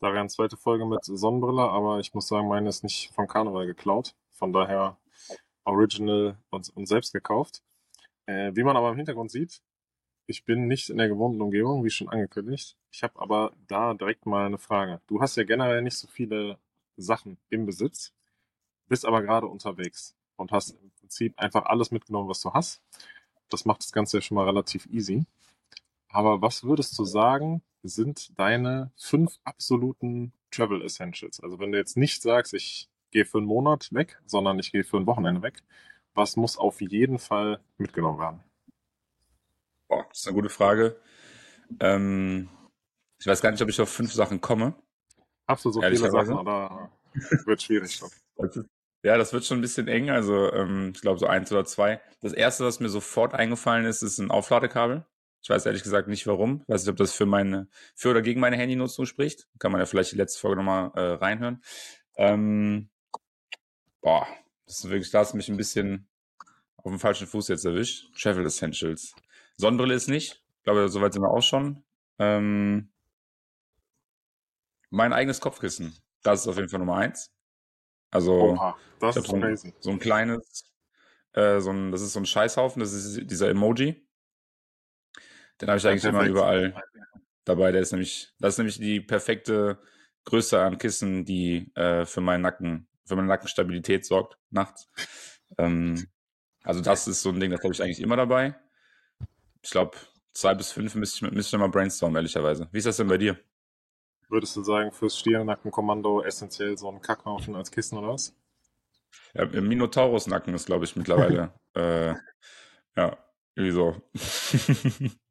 Da wäre eine zweite Folge mit Sonnenbrille, aber ich muss sagen, meine ist nicht vom Karneval geklaut. Von daher original und, und selbst gekauft. Äh, wie man aber im Hintergrund sieht, ich bin nicht in der gewohnten Umgebung, wie schon angekündigt. Ich habe aber da direkt mal eine Frage. Du hast ja generell nicht so viele Sachen im Besitz, bist aber gerade unterwegs und hast im Prinzip einfach alles mitgenommen, was du hast. Das macht das Ganze ja schon mal relativ easy. Aber was würdest du sagen, sind deine fünf absoluten Travel Essentials? Also wenn du jetzt nicht sagst, ich gehe für einen Monat weg, sondern ich gehe für ein Wochenende weg, was muss auf jeden Fall mitgenommen werden? Boah, das ist eine gute Frage. Ähm, ich weiß gar nicht, ob ich auf fünf Sachen komme. Hast du so viele Sachen oder wird schwierig? Ja, das wird schon ein bisschen eng. Also ähm, ich glaube so eins oder zwei. Das erste, was mir sofort eingefallen ist, ist ein Aufladekabel. Ich weiß ehrlich gesagt nicht warum. Ich weiß nicht, ob das für meine, für oder gegen meine Handynutzung spricht. Kann man ja vielleicht die letzte Folge nochmal äh, reinhören. Ähm, boah, das ist wirklich, da hast mich ein bisschen auf dem falschen Fuß jetzt erwischt. Travel Essentials. Sonnenbrille ist nicht. Ich glaube, soweit sind wir auch schon. Ähm, mein eigenes Kopfkissen. Das ist auf jeden Fall Nummer eins. Also, Oha, das ist so ein, so ein kleines, äh, so ein, das ist so ein Scheißhaufen, das ist dieser Emoji. Den habe ich eigentlich immer überall dabei. Der ist nämlich, das ist nämlich die perfekte Größe an Kissen, die äh, für meinen Nacken, für meine Nackenstabilität sorgt nachts. Ähm, also das ist so ein Ding, das habe ich eigentlich immer dabei. Ich glaube, zwei bis fünf müsste ich, müsste ich mal brainstormen, ehrlicherweise. Wie ist das denn bei dir? Würdest du sagen, fürs Stirnnackenkommando essentiell so ein Kackhaufen als Kissen oder was? Ja, Minotaurus-Nacken ist, glaube ich, mittlerweile. äh, ja, irgendwie so.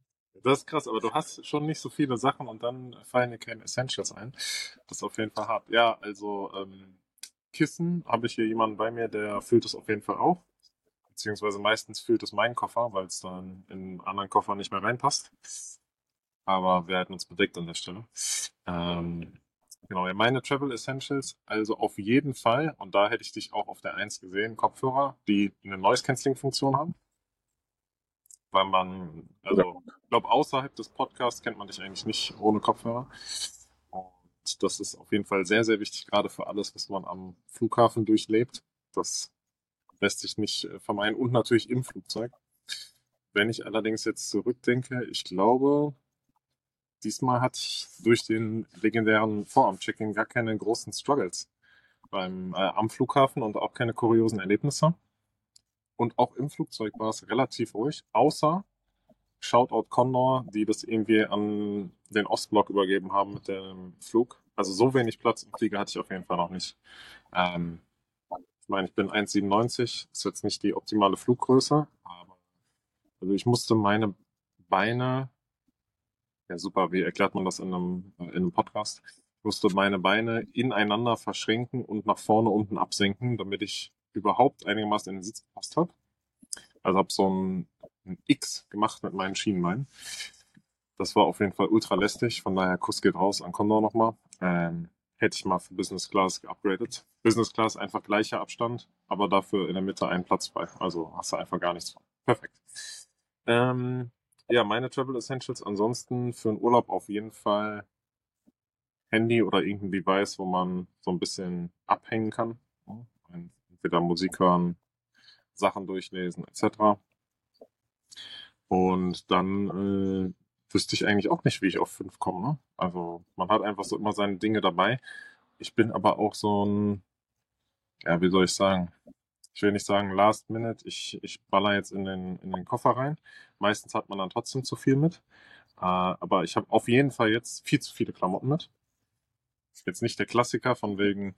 Das ist krass, aber du hast schon nicht so viele Sachen und dann fallen dir keine Essentials ein. Das ist auf jeden Fall hart. Ja, also ähm, Kissen habe ich hier jemanden bei mir, der füllt es auf jeden Fall auf. Beziehungsweise meistens füllt es meinen Koffer, weil es dann in anderen Koffer nicht mehr reinpasst. Aber wir halten uns bedeckt an der Stelle. Ähm, genau, meine Travel Essentials, also auf jeden Fall, und da hätte ich dich auch auf der 1 gesehen, Kopfhörer, die eine Noise-Canceling-Funktion haben weil man, also ich glaube, außerhalb des Podcasts kennt man dich eigentlich nicht ohne Kopfhörer. Und das ist auf jeden Fall sehr, sehr wichtig, gerade für alles, was man am Flughafen durchlebt. Das lässt sich nicht äh, vermeiden und natürlich im Flugzeug. Wenn ich allerdings jetzt zurückdenke, ich glaube, diesmal hatte ich durch den legendären Vorabend-Checking gar keine großen Struggles beim äh, am Flughafen und auch keine kuriosen Erlebnisse. Und auch im Flugzeug war es relativ ruhig, außer Shoutout Condor, die das irgendwie an den Ostblock übergeben haben mit dem Flug. Also so wenig Platz im Flieger hatte ich auf jeden Fall noch nicht. Ähm, ich meine, ich bin 1,97, ist jetzt nicht die optimale Fluggröße, aber also ich musste meine Beine, ja super, wie erklärt man das in einem, in einem Podcast? Ich musste meine Beine ineinander verschränken und nach vorne unten absenken, damit ich überhaupt einigermaßen in den Sitz gepasst habe. Also habe so ein, ein, X gemacht mit meinen Schienenbeinen. Das war auf jeden Fall ultra lästig, von daher Kuss geht raus an Condor nochmal. Ähm, hätte ich mal für Business Class geupgradet. Business Class einfach gleicher Abstand, aber dafür in der Mitte ein Platz frei. Also hast du einfach gar nichts von. Perfekt. Ähm, ja, meine Travel Essentials ansonsten für einen Urlaub auf jeden Fall Handy oder irgendein Device, wo man so ein bisschen abhängen kann. Entweder Musik hören, Sachen durchlesen etc. Und dann äh, wüsste ich eigentlich auch nicht, wie ich auf fünf komme. Ne? Also man hat einfach so immer seine Dinge dabei. Ich bin aber auch so ein, ja, wie soll ich sagen? Ich will nicht sagen Last Minute, ich, ich baller jetzt in den, in den Koffer rein. Meistens hat man dann trotzdem zu viel mit. Äh, aber ich habe auf jeden Fall jetzt viel zu viele Klamotten mit. Jetzt nicht der Klassiker von wegen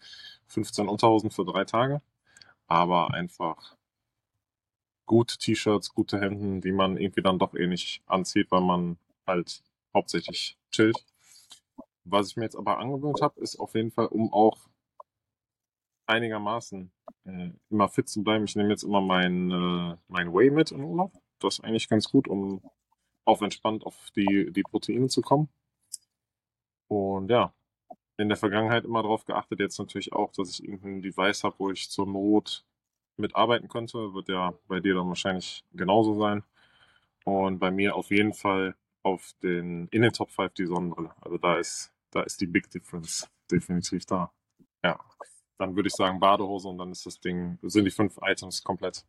15 Unterhosen für drei Tage aber einfach gute T-Shirts, gute Hemden, die man irgendwie dann doch eh nicht anzieht, weil man halt hauptsächlich chillt. Was ich mir jetzt aber angewöhnt habe, ist auf jeden Fall, um auch einigermaßen äh, immer fit zu bleiben. Ich nehme jetzt immer mein, äh, mein Whey mit in Urlaub. Das ist eigentlich ganz gut, um auf entspannt auf die, die Proteine zu kommen. Und ja, in der Vergangenheit immer darauf geachtet, jetzt natürlich auch, dass ich irgendein Device habe, wo ich zur Not mitarbeiten könnte. Wird ja bei dir dann wahrscheinlich genauso sein. Und bei mir auf jeden Fall auf den, in den Top 5 die Sonnenbrille. Also da ist Da ist die Big Difference definitiv da. Ja. Dann würde ich sagen Badehose und dann ist das Ding, sind die fünf Items komplett.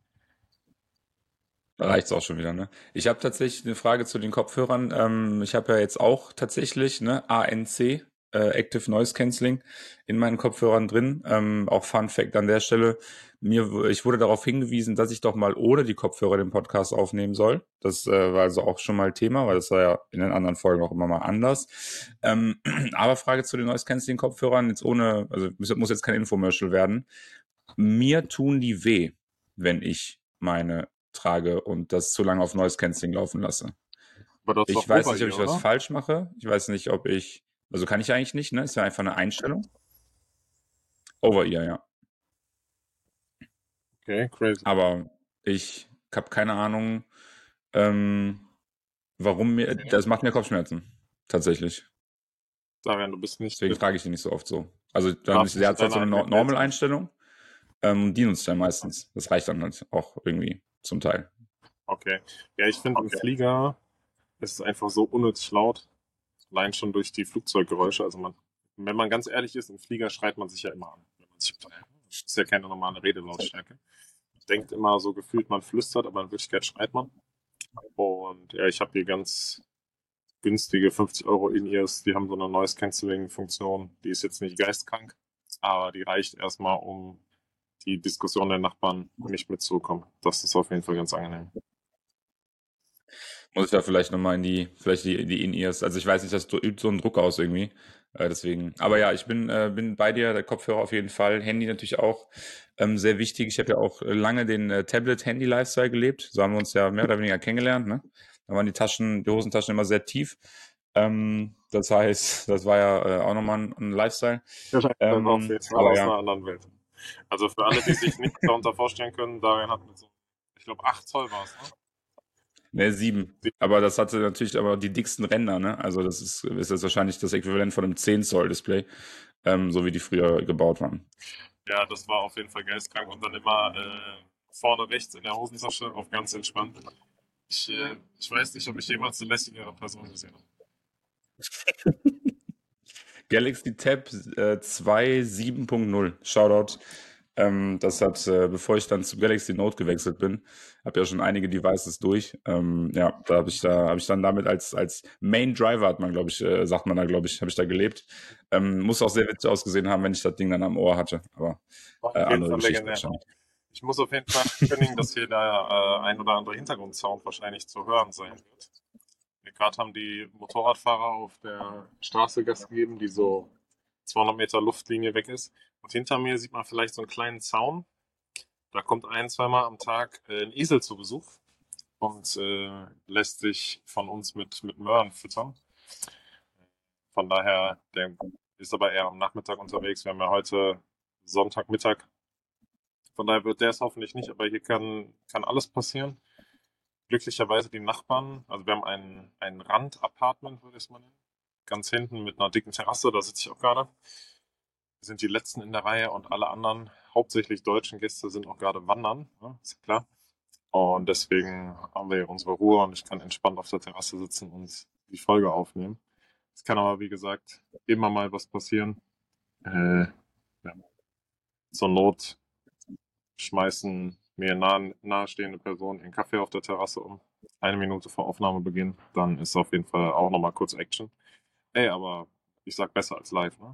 Da reicht's auch schon wieder, ne? Ich habe tatsächlich eine Frage zu den Kopfhörern. Ähm, ich habe ja jetzt auch tatsächlich, ne, ANC, äh, Active Noise Cancelling in meinen Kopfhörern drin. Ähm, auch Fun Fact an der Stelle. Mir, ich wurde darauf hingewiesen, dass ich doch mal ohne die Kopfhörer den Podcast aufnehmen soll. Das äh, war also auch schon mal Thema, weil das war ja in den anderen Folgen auch immer mal anders. Ähm, aber Frage zu den Noise Cancelling Kopfhörern, jetzt ohne, also muss jetzt kein Infomercial werden. Mir tun die weh, wenn ich meine trage und das zu lange auf Noise Cancelling laufen lasse. Ich weiß nicht, ob ich was falsch mache. Ich weiß nicht, ob ich also kann ich eigentlich nicht, ne? Ist ja einfach eine Einstellung. Over-Ear, ja. Okay, crazy. Aber ich habe keine Ahnung, ähm, warum mir, das macht mir Kopfschmerzen. Tatsächlich. Darian, du bist nicht. Deswegen frage ich die nicht so oft so. Also dann ist der hat halt so eine Normal-Einstellung. Ähm, die nutzt er meistens. Das reicht dann halt auch irgendwie zum Teil. Okay. Ja, ich finde okay. im Flieger ist es einfach so unnötig laut. Allein schon durch die Flugzeuggeräusche. Also man, wenn man ganz ehrlich ist, im Flieger schreit man sich ja immer an. Man das ist ja keine normale Redelautstärke. Denkt immer so gefühlt, man flüstert, aber in Wirklichkeit schreit man. Und ja, ich habe hier ganz günstige 50 Euro In-Ears, die haben so eine Noise Cancelling Funktion. Die ist jetzt nicht geistkrank, aber die reicht erstmal, um die Diskussion der Nachbarn nicht mitzukommen. Das ist auf jeden Fall ganz angenehm. Muss ich da vielleicht nochmal in die, vielleicht die, die In-Ears. Also ich weiß nicht, das übt so einen Druck aus irgendwie. Äh, deswegen. Aber ja, ich bin, äh, bin bei dir, der Kopfhörer auf jeden Fall. Handy natürlich auch ähm, sehr wichtig. Ich habe ja auch lange den äh, Tablet-Handy-Lifestyle gelebt. So haben wir uns ja mehr oder weniger kennengelernt. Ne? Da waren die Taschen, die Hosentaschen immer sehr tief. Ähm, das heißt, das war ja äh, auch nochmal ein, ein Lifestyle. Ja, ähm, auf jetzt aber aus ja. einer anderen Welt. Also für alle, die sich nicht darunter vorstellen können, Darian hat mit so, ich glaube, 8 Zoll war es, ne? Ne, sieben. Aber das hatte natürlich aber die dicksten Ränder, ne? Also das ist, ist jetzt wahrscheinlich das Äquivalent von einem 10 Zoll Display, ähm, so wie die früher gebaut waren. Ja, das war auf jeden Fall geistkrank und dann immer äh, vorne rechts in der Hosentasche auf ganz entspannt. Ich, äh, ich weiß nicht, ob ich jemals eine lässigere Person gesehen habe. Galaxy Tab äh, 2 7.0. Shoutout ähm, das hat, äh, bevor ich dann zu Galaxy Note gewechselt bin, habe ja schon einige Devices durch. Ähm, ja, da habe ich da habe ich dann damit als als Main Driver hat man, glaube ich, äh, sagt man da, glaube ich, habe ich da gelebt. Ähm, muss auch sehr witzig ausgesehen haben, wenn ich das Ding dann am Ohr hatte. Aber äh, andere Geschichte Ich muss auf jeden Fall ankündigen, dass hier der äh, ein oder andere Hintergrundsound wahrscheinlich zu hören sein wird. Gerade haben die Motorradfahrer auf der Straße Gas gegeben, die so 200 Meter Luftlinie weg ist. Und hinter mir sieht man vielleicht so einen kleinen Zaun. Da kommt ein, zweimal am Tag äh, ein Esel zu Besuch und äh, lässt sich von uns mit, mit Möhren füttern. Von daher, der ist aber eher am Nachmittag unterwegs. Wir haben ja heute Sonntagmittag. Von daher wird der es hoffentlich nicht, aber hier kann, kann alles passieren. Glücklicherweise die Nachbarn, also wir haben ein, ein Randapartment, würde ich es mal nennen ganz hinten mit einer dicken Terrasse, da sitze ich auch gerade. Sind die letzten in der Reihe und alle anderen, hauptsächlich deutschen Gäste, sind auch gerade wandern, ne? ist klar. Und deswegen haben wir hier unsere Ruhe und ich kann entspannt auf der Terrasse sitzen und die Folge aufnehmen. Es kann aber, wie gesagt, immer mal was passieren. Äh, ja. Zur Not schmeißen mir nah, nahestehende Personen ihren Kaffee auf der Terrasse um. Eine Minute vor Aufnahmebeginn. Dann ist auf jeden Fall auch nochmal kurz Action. Ey, aber ich sag besser als live, ne?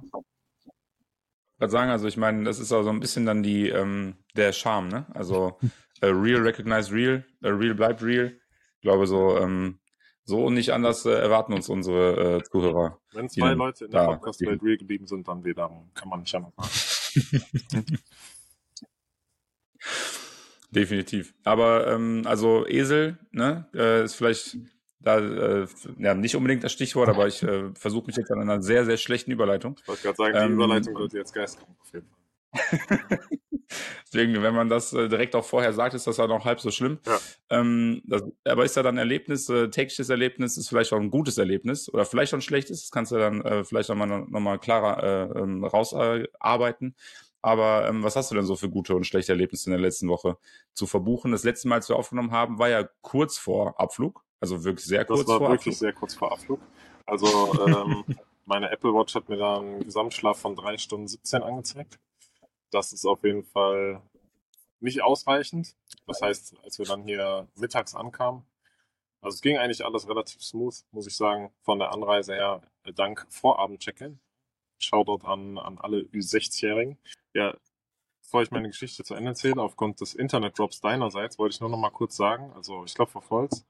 Ich würde sagen, also ich meine, das ist auch so ein bisschen dann die, ähm, der Charme, ne? Also äh, real recognize real, äh, real bleibt real. Ich glaube, so, ähm, so und nicht anders äh, erwarten uns unsere äh, Zuhörer. Wenn zwei Leute in der Podcast-Welt real geblieben sind, dann wieder, kann man nicht anders machen. Definitiv. Aber ähm, also Esel, ne, äh, ist vielleicht da äh, ja, nicht unbedingt das Stichwort, aber ich äh, versuche mich jetzt an einer sehr, sehr schlechten Überleitung. Ich wollte gerade sagen, die ähm, Überleitung wird jetzt geistkrank auf jeden Fall. Deswegen, wenn man das äh, direkt auch vorher sagt, ist das ja noch halb so schlimm. Ja. Ähm, das, aber ist ja dann Erlebnis, äh, tägliches Erlebnis, ist vielleicht auch ein gutes Erlebnis oder vielleicht auch ein schlechtes. Das kannst du dann äh, vielleicht nochmal noch mal klarer äh, ähm, rausarbeiten. Aber ähm, was hast du denn so für gute und schlechte Erlebnisse in der letzten Woche zu verbuchen? Das letzte Mal, als wir aufgenommen haben, war ja kurz vor Abflug. Also wirklich sehr kurz vor Abflug. Das war wirklich sehr kurz vor Abflug. Also ähm, meine Apple Watch hat mir da einen Gesamtschlaf von drei Stunden 17 angezeigt. Das ist auf jeden Fall nicht ausreichend. Das heißt, als wir dann hier mittags ankamen, also es ging eigentlich alles relativ smooth, muss ich sagen, von der Anreise her, dank Vorabend-Check-In. Shoutout an, an alle Ü60-Jährigen. Ja, bevor ich meine Geschichte zu Ende erzähle, aufgrund des Internet-Drops deinerseits, wollte ich nur noch mal kurz sagen, also ich glaube vor Holz,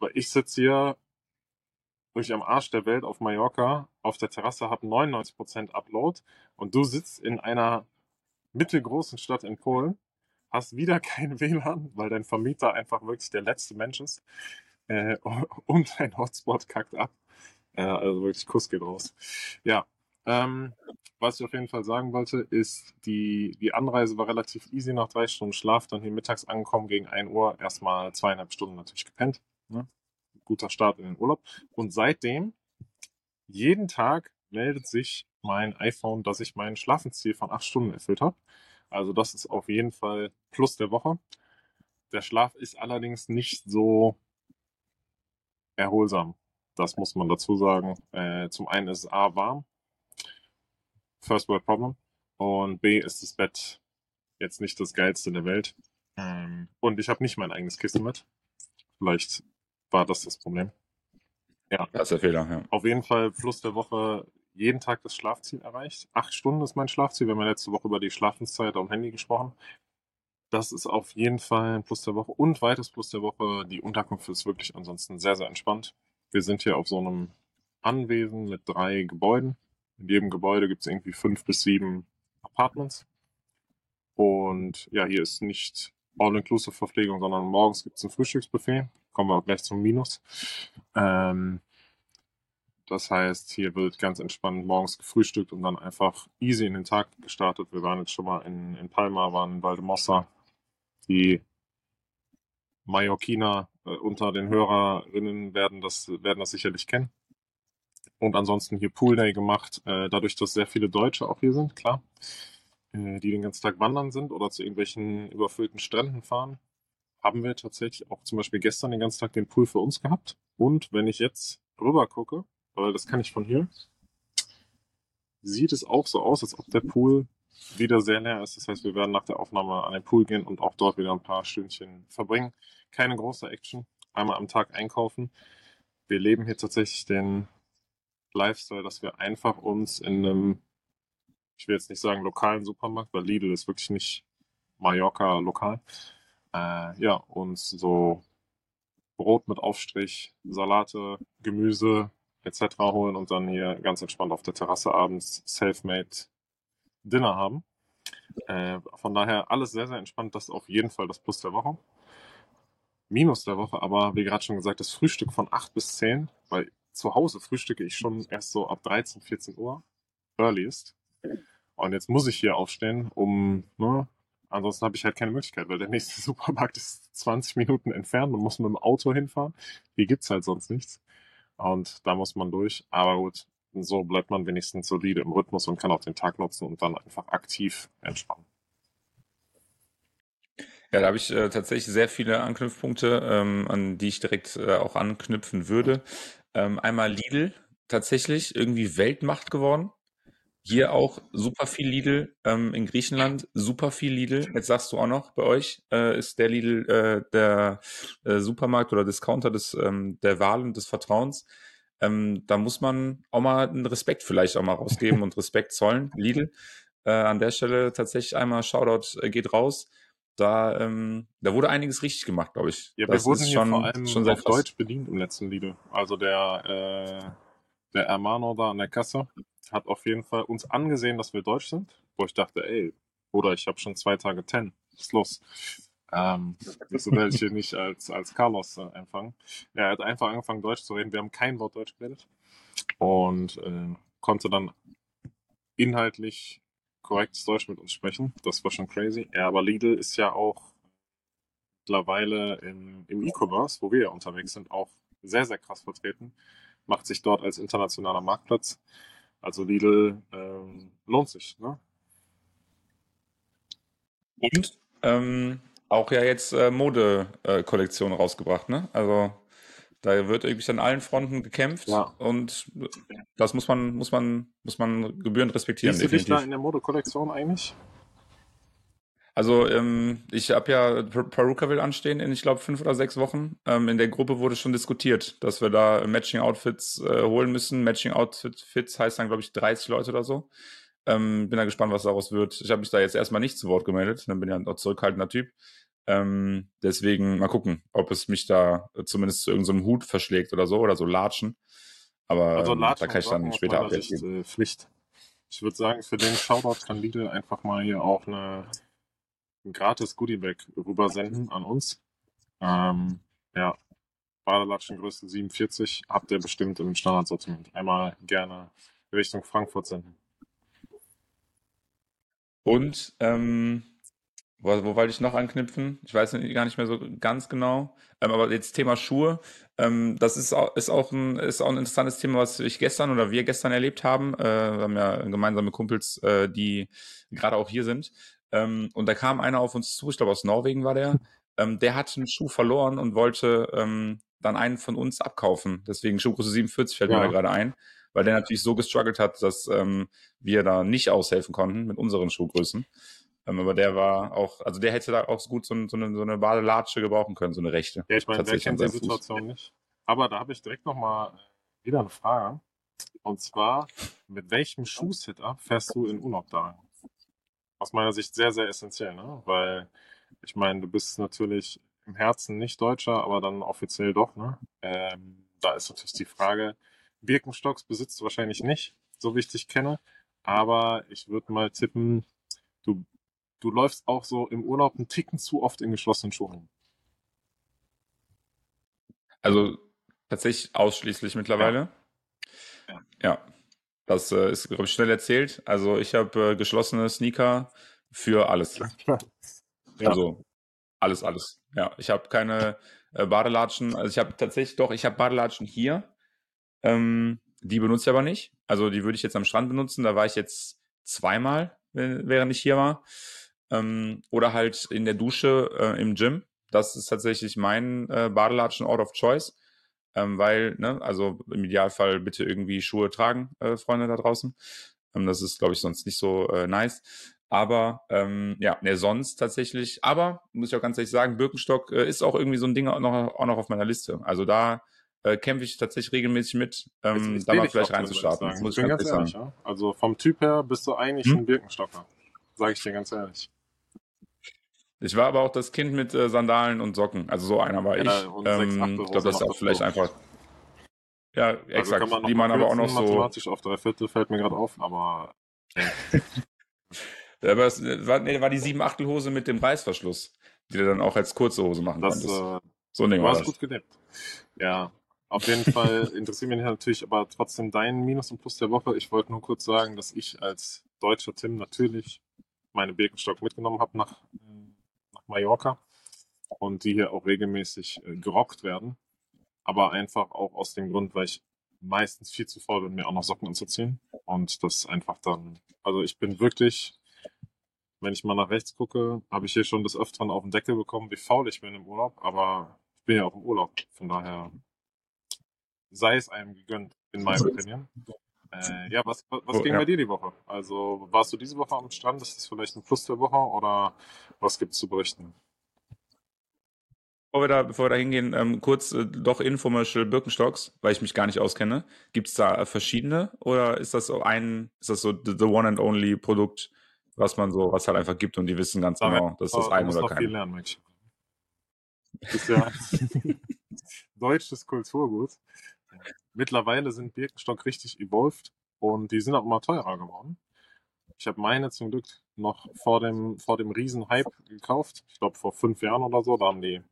aber ich sitze hier wirklich am Arsch der Welt auf Mallorca, auf der Terrasse, habe 99% Upload und du sitzt in einer mittelgroßen Stadt in Polen, hast wieder kein WLAN, weil dein Vermieter einfach wirklich der letzte Mensch ist äh, und dein Hotspot kackt ab. Äh, also wirklich Kuss geht raus. Ja, ähm, was ich auf jeden Fall sagen wollte, ist, die, die Anreise war relativ easy nach drei Stunden Schlaf, dann hier mittags angekommen gegen 1 Uhr, erstmal zweieinhalb Stunden natürlich gepennt. Ne? Guter Start in den Urlaub. Und seitdem, jeden Tag meldet sich mein iPhone, dass ich mein Schlafensziel von acht Stunden erfüllt habe. Also das ist auf jeden Fall Plus der Woche. Der Schlaf ist allerdings nicht so erholsam. Das muss man dazu sagen. Äh, zum einen ist es A warm, First World Problem. Und B ist das Bett jetzt nicht das geilste der Welt. Ähm, und ich habe nicht mein eigenes Kissen mit. Vielleicht war das das Problem. Ja. Das ist der Fehler, ja. Auf jeden Fall plus der Woche jeden Tag das Schlafziel erreicht. Acht Stunden ist mein Schlafziel. Wir haben ja letzte Woche über die Schlafenszeit am Handy gesprochen. Das ist auf jeden Fall ein Plus der Woche. Und weiteres Plus der Woche, die Unterkunft ist wirklich ansonsten sehr, sehr entspannt. Wir sind hier auf so einem Anwesen mit drei Gebäuden. In jedem Gebäude gibt es irgendwie fünf bis sieben Apartments. Und ja, hier ist nicht All-Inclusive-Verpflegung, sondern morgens gibt es ein Frühstücksbuffet. Kommen wir auch gleich zum Minus. Ähm, das heißt, hier wird ganz entspannt morgens gefrühstückt und dann einfach easy in den Tag gestartet. Wir waren jetzt schon mal in, in Palma, waren in Valdemossa. Die Mallorquiner äh, unter den Hörerinnen werden das, werden das sicherlich kennen. Und ansonsten hier Pool Day gemacht, äh, dadurch, dass sehr viele Deutsche auch hier sind, klar, die den ganzen Tag wandern sind oder zu irgendwelchen überfüllten Stränden fahren, haben wir tatsächlich auch zum Beispiel gestern den ganzen Tag den Pool für uns gehabt. Und wenn ich jetzt rüber gucke, weil das kann ich von hier, sieht es auch so aus, als ob der Pool wieder sehr leer ist. Das heißt, wir werden nach der Aufnahme an den Pool gehen und auch dort wieder ein paar Stündchen verbringen. Keine große Action. Einmal am Tag einkaufen. Wir leben hier tatsächlich den Lifestyle, dass wir einfach uns in einem, ich will jetzt nicht sagen lokalen Supermarkt, weil Lidl ist wirklich nicht Mallorca lokal, äh, ja, uns so Brot mit Aufstrich, Salate, Gemüse etc. holen und dann hier ganz entspannt auf der Terrasse abends self-made Dinner haben. Äh, von daher alles sehr, sehr entspannt. Das ist auf jeden Fall das Plus der Woche. Minus der Woche, aber wie gerade schon gesagt, das Frühstück von 8 bis 10, weil zu Hause frühstücke ich schon erst so ab 13, 14 Uhr, earliest. Und jetzt muss ich hier aufstehen, um, ne, ansonsten habe ich halt keine Möglichkeit, weil der nächste Supermarkt ist 20 Minuten entfernt und muss mit dem Auto hinfahren. Hier gibt's halt sonst nichts. Und da muss man durch. Aber gut, so bleibt man wenigstens solide im Rhythmus und kann auch den Tag nutzen und dann einfach aktiv entspannen. Ja, da habe ich äh, tatsächlich sehr viele Anknüpfpunkte, ähm, an die ich direkt äh, auch anknüpfen würde. Ähm, einmal Lidl, tatsächlich irgendwie Weltmacht geworden. Hier auch super viel Lidl, ähm, in Griechenland super viel Lidl. Jetzt sagst du auch noch, bei euch äh, ist der Lidl äh, der äh, Supermarkt oder Discounter des, ähm, der Wahl und des Vertrauens. Ähm, da muss man auch mal einen Respekt vielleicht auch mal rausgeben und Respekt zollen. Lidl, äh, an der Stelle tatsächlich einmal Shoutout äh, geht raus. Da, ähm, da wurde einiges richtig gemacht, glaube ich. Ja, das wir wurden hier schon, vor allem schon auf krass. Deutsch bedient im letzten Lidl. Also der, äh, der Hermano da an der Kasse hat auf jeden Fall uns angesehen, dass wir Deutsch sind. Wo ich dachte, ey, Bruder, ich habe schon zwei Tage ten. Was ist los? Ähm, werde ich hier nicht als, als Carlos äh, empfangen. Er hat einfach angefangen, Deutsch zu reden. Wir haben kein Wort Deutsch geredet. Und äh, konnte dann inhaltlich korrektes Deutsch mit uns sprechen. Das war schon crazy. Ja, aber Lidl ist ja auch mittlerweile im, im E-Commerce, wo wir ja unterwegs sind, auch sehr, sehr krass vertreten. Macht sich dort als internationaler Marktplatz. Also Lidl ähm, lohnt sich. Ne? Und ähm, auch ja jetzt äh, Modekollektion äh, rausgebracht, ne? Also Da wird irgendwie an allen Fronten gekämpft Ja. und das muss man, muss man, muss man gebührend respektieren. Siehst du dich da in der Modekollektion eigentlich? Also ähm, ich habe ja Per- Peruka will anstehen in, ich glaube, fünf oder sechs Wochen. Ähm, in der Gruppe wurde schon diskutiert, dass wir da Matching Outfits äh, holen müssen. Matching Outfits heißt dann, glaube ich, 30 Leute oder so. Ähm, bin da gespannt, was daraus wird. Ich habe mich da jetzt erstmal nicht zu Wort gemeldet. Dann bin ich ja ein zurückhaltender Typ. Ähm, deswegen mal gucken, ob es mich da äh, zumindest zu irgendeinem Hut verschlägt oder so oder so Latschen. Aber Also ähm, Latschen da kann ich dann später meiner Update Sicht geben. äh, Pflicht. Ich würde sagen, für den Shoutout kann Lidl einfach mal hier auch eine, ein gratis Goodiebag rübersenden an uns. Ähm, ja, Badelatschengröße 47 habt ihr bestimmt im Standardsortiment. Einmal gerne Richtung Frankfurt senden. Und ähm, wo, wo wollte ich noch anknüpfen? Ich weiß gar nicht mehr so ganz genau. Ähm, aber jetzt Thema Schuhe. Ähm, das ist auch, ist, auch ein, ist auch ein interessantes Thema, was ich gestern oder wir gestern erlebt haben. Äh, wir haben ja gemeinsame Kumpels, äh, die gerade auch hier sind. Ähm, und da kam einer auf uns zu, ich glaube aus Norwegen war der. Ähm, der hat einen Schuh verloren und wollte ähm, dann einen von uns abkaufen. Deswegen Schuhgröße 47 fällt mir Ja. da gerade ein, weil der natürlich so gestruggelt hat, dass ähm, wir da nicht aushelfen konnten mit unseren Schuhgrößen. Ähm, aber der war auch, also der hätte da auch gut so, so, eine, so eine Badelatsche gebrauchen können, so eine rechte. Ja, ich meine, Tatsächlich kennt die seinem Fuß. Situation nicht? Aber da habe ich direkt nochmal wieder eine Frage. Und zwar, mit welchem Schuhsetup fährst du in Urlaub da? Aus meiner Sicht sehr, sehr essentiell, ne? Weil, ich meine, du bist natürlich im Herzen nicht Deutscher, aber dann offiziell doch, ne? Ähm, da ist natürlich die Frage, Birkenstocks besitzt du wahrscheinlich nicht, so wie ich dich kenne. Aber ich würde mal tippen, du, du läufst auch so im Urlaub einen Ticken zu oft in geschlossenen Schuhen. Also tatsächlich ausschließlich mittlerweile. Ja. Ja. Das äh, ist, glaube ich, schnell erzählt. Also ich habe äh, geschlossene Sneaker für alles. Ja. Also alles, alles. Ja, ich habe keine äh, Badelatschen. Also ich habe tatsächlich doch, ich habe Badelatschen hier. Ähm, die benutze ich aber nicht. Also die würde ich jetzt am Strand benutzen. Da war ich jetzt zweimal, wenn- während ich hier war. Ähm, oder halt in der Dusche äh, im Gym. Das ist tatsächlich mein äh, Badelatschen out of choice. Ähm, weil, ne, also im Idealfall bitte irgendwie Schuhe tragen, äh, Freunde da draußen. Ähm, das ist, glaube ich, sonst nicht so äh, nice. Aber ähm, ja, ne, sonst tatsächlich. Aber muss ich auch ganz ehrlich sagen, Birkenstock äh, ist auch irgendwie so ein Ding auch noch, auch noch auf meiner Liste. Also da äh, kämpfe ich tatsächlich regelmäßig mit, ähm, Jetzt da mal ich vielleicht reinzustarten. ich sagen. Ich bin ganz ganz ehrlich ehrlich, ja. Also vom Typ her bist du eigentlich Hm? ein Birkenstocker. Sag ich dir ganz ehrlich. Ich war aber auch das Kind mit äh, Sandalen und Socken. Also so einer war Ja, ich. Ähm, ich glaube, das ist auch vielleicht einfach. Ja, Also exakt. man die man aber auch noch so. mathematisch auf drei Viertel fällt mir gerade auf, aber Aber es war, nee, war die sieben Achtelhose mit dem Reißverschluss, die du dann auch als kurze Hose machen das konntest. äh, so ein Ding war das. gut gelebt. Ja, auf jeden Fall interessiert mich natürlich aber trotzdem dein Minus und Plus der Woche. Ich wollte nur kurz sagen, dass ich als deutscher Tim natürlich meine Birkenstock mitgenommen habe nach, äh, nach Mallorca und die hier auch regelmäßig äh, gerockt werden. Aber einfach auch aus dem Grund, weil ich meistens viel zu faul bin, mir auch noch Socken anzuziehen. Und das einfach dann, also ich bin wirklich, wenn ich mal nach rechts gucke, habe ich hier schon des Öfteren auf den Deckel bekommen, wie faul ich bin im Urlaub. Aber ich bin ja auch im Urlaub. Von daher sei es einem gegönnt, in meinem Opinion. Äh, ja, was, was, Oh, ging ja. bei dir die Woche? Also warst du diese Woche am Strand? Ist das vielleicht ein Plus der Woche oder was gibt's zu berichten? Bevor wir da, bevor wir da hingehen, ähm, kurz äh, doch Infomercial Birkenstocks, weil ich mich gar nicht auskenne. Gibt es da äh, verschiedene oder ist das so ein, ist das so the, the one and only Produkt, was man so, was halt einfach gibt und die wissen ganz Da- genau, das ist das eine musst oder noch viel kein. lernen, Max. Ist ja deutsches Kulturgut. Mittlerweile sind Birkenstock richtig evolved und die sind auch immer teurer geworden. Ich habe meine zum Glück noch vor dem, vor dem Riesen-Hype gekauft. Ich glaube vor fünf Jahren oder so. Da haben die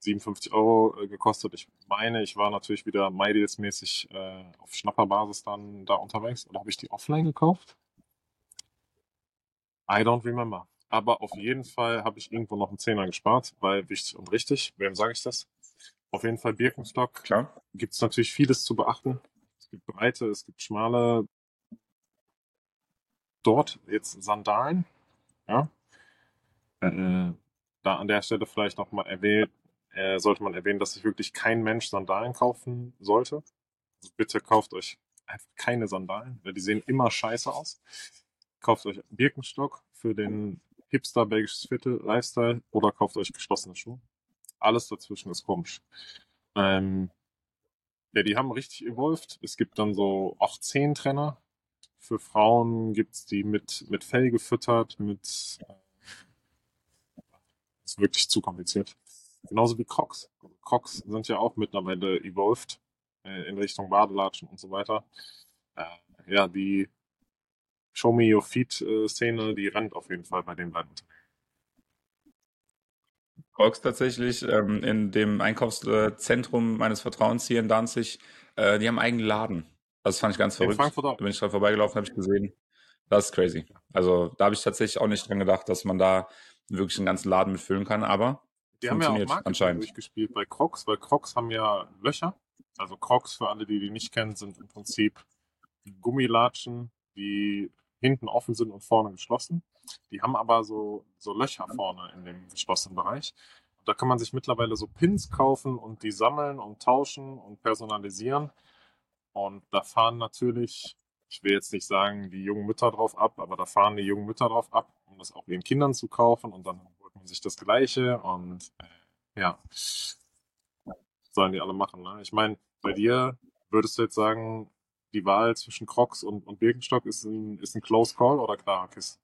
57 Euro äh, gekostet. Ich meine, ich war natürlich wieder MyDeals-mäßig äh, auf Schnapperbasis dann da unterwegs. Oder habe ich die offline gekauft? I don't remember. Aber auf jeden Fall habe ich irgendwo noch einen Zehner gespart, weil wichtig und richtig. Wem sage ich das? Auf jeden Fall Birkenstock. Klar. Gibt es natürlich vieles zu beachten. Es gibt breite, es gibt schmale. Dort jetzt Sandalen. Ja. Äh, da an der Stelle vielleicht noch mal erwähnt, äh, sollte man erwähnen, dass sich wirklich kein Mensch Sandalen kaufen sollte. Also bitte kauft euch einfach keine Sandalen, weil die sehen immer scheiße aus. Kauft euch Birkenstock für den Hipster belgisches Viertel Lifestyle oder kauft euch geschlossene Schuhe. Alles dazwischen ist komisch. Ähm, ja, die haben richtig evolved. Es gibt dann so auch zehn Trenner. Für Frauen gibt's die mit, mit Fell gefüttert, mit äh, ist wirklich zu kompliziert. Genauso wie Crocs. Crocs sind ja auch mittlerweile evolved äh, in Richtung Badelatschen und so weiter. Äh, ja, die Show Me Your Feet äh, die rennt auf jeden Fall bei den beiden. Crocs tatsächlich ähm, in dem Einkaufszentrum meines Vertrauens hier in Danzig, äh, die haben einen eigenen Laden. Das fand ich ganz verrückt. Frankfurt auch. Da bin ich gerade vorbeigelaufen, habe ich gesehen. Das ist crazy. Also da habe ich tatsächlich auch nicht dran gedacht, dass man da wirklich einen ganzen Laden mitfüllen kann, aber Die haben ja auch Marketing anscheinend. durchgespielt bei Crocs, weil Crocs haben ja Löcher. Also Crocs, für alle, die die nicht kennen, sind im Prinzip Gummilatschen, die hinten offen sind und vorne geschlossen. Die haben aber so, so Löcher vorne in dem geschlossenen Bereich. Da kann man sich mittlerweile so Pins kaufen und die sammeln und tauschen und personalisieren. Und da fahren natürlich, ich will jetzt nicht sagen, die jungen Mütter drauf ab, aber da fahren die jungen Mütter drauf ab, um das auch ihren Kindern zu kaufen und dann holt man sich das Gleiche und äh, ja, sollen die alle machen. Ne? Ich meine, bei dir würdest du jetzt sagen, die Wahl zwischen Crocs und, und Birkenstock ist ein, ist ein Close Call oder klarer Kiss?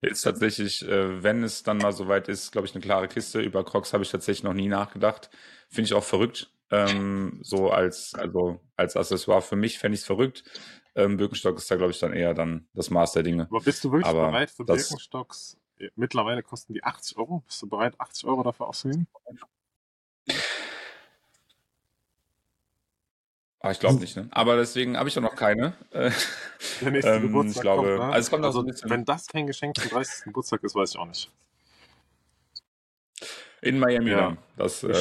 Ist tatsächlich, äh, wenn es dann mal soweit ist, glaube ich, eine klare Kiste. Über Crocs habe ich tatsächlich noch nie nachgedacht. Finde ich auch verrückt. Ähm, so als, also als Accessoire für mich fände ich es verrückt. Ähm, Birkenstock ist da, glaube ich, dann eher dann das Maß der Dinge. Aber bist du wirklich Aber bereit für das- Birkenstocks? Äh, Mittlerweile kosten die 80 Euro. Bist du bereit, 80 Euro dafür auszugeben? Ah, ich glaube nicht, ne? Aber deswegen habe ich auch noch keine. Äh, Der nächste Ähm, Geburtstag ich glaube, kommt, ne? also es kommt auch so wenn das kein Geschenk zum 30. Geburtstag ist, weiß ich auch nicht. in Miami Ja. dann. Das, äh.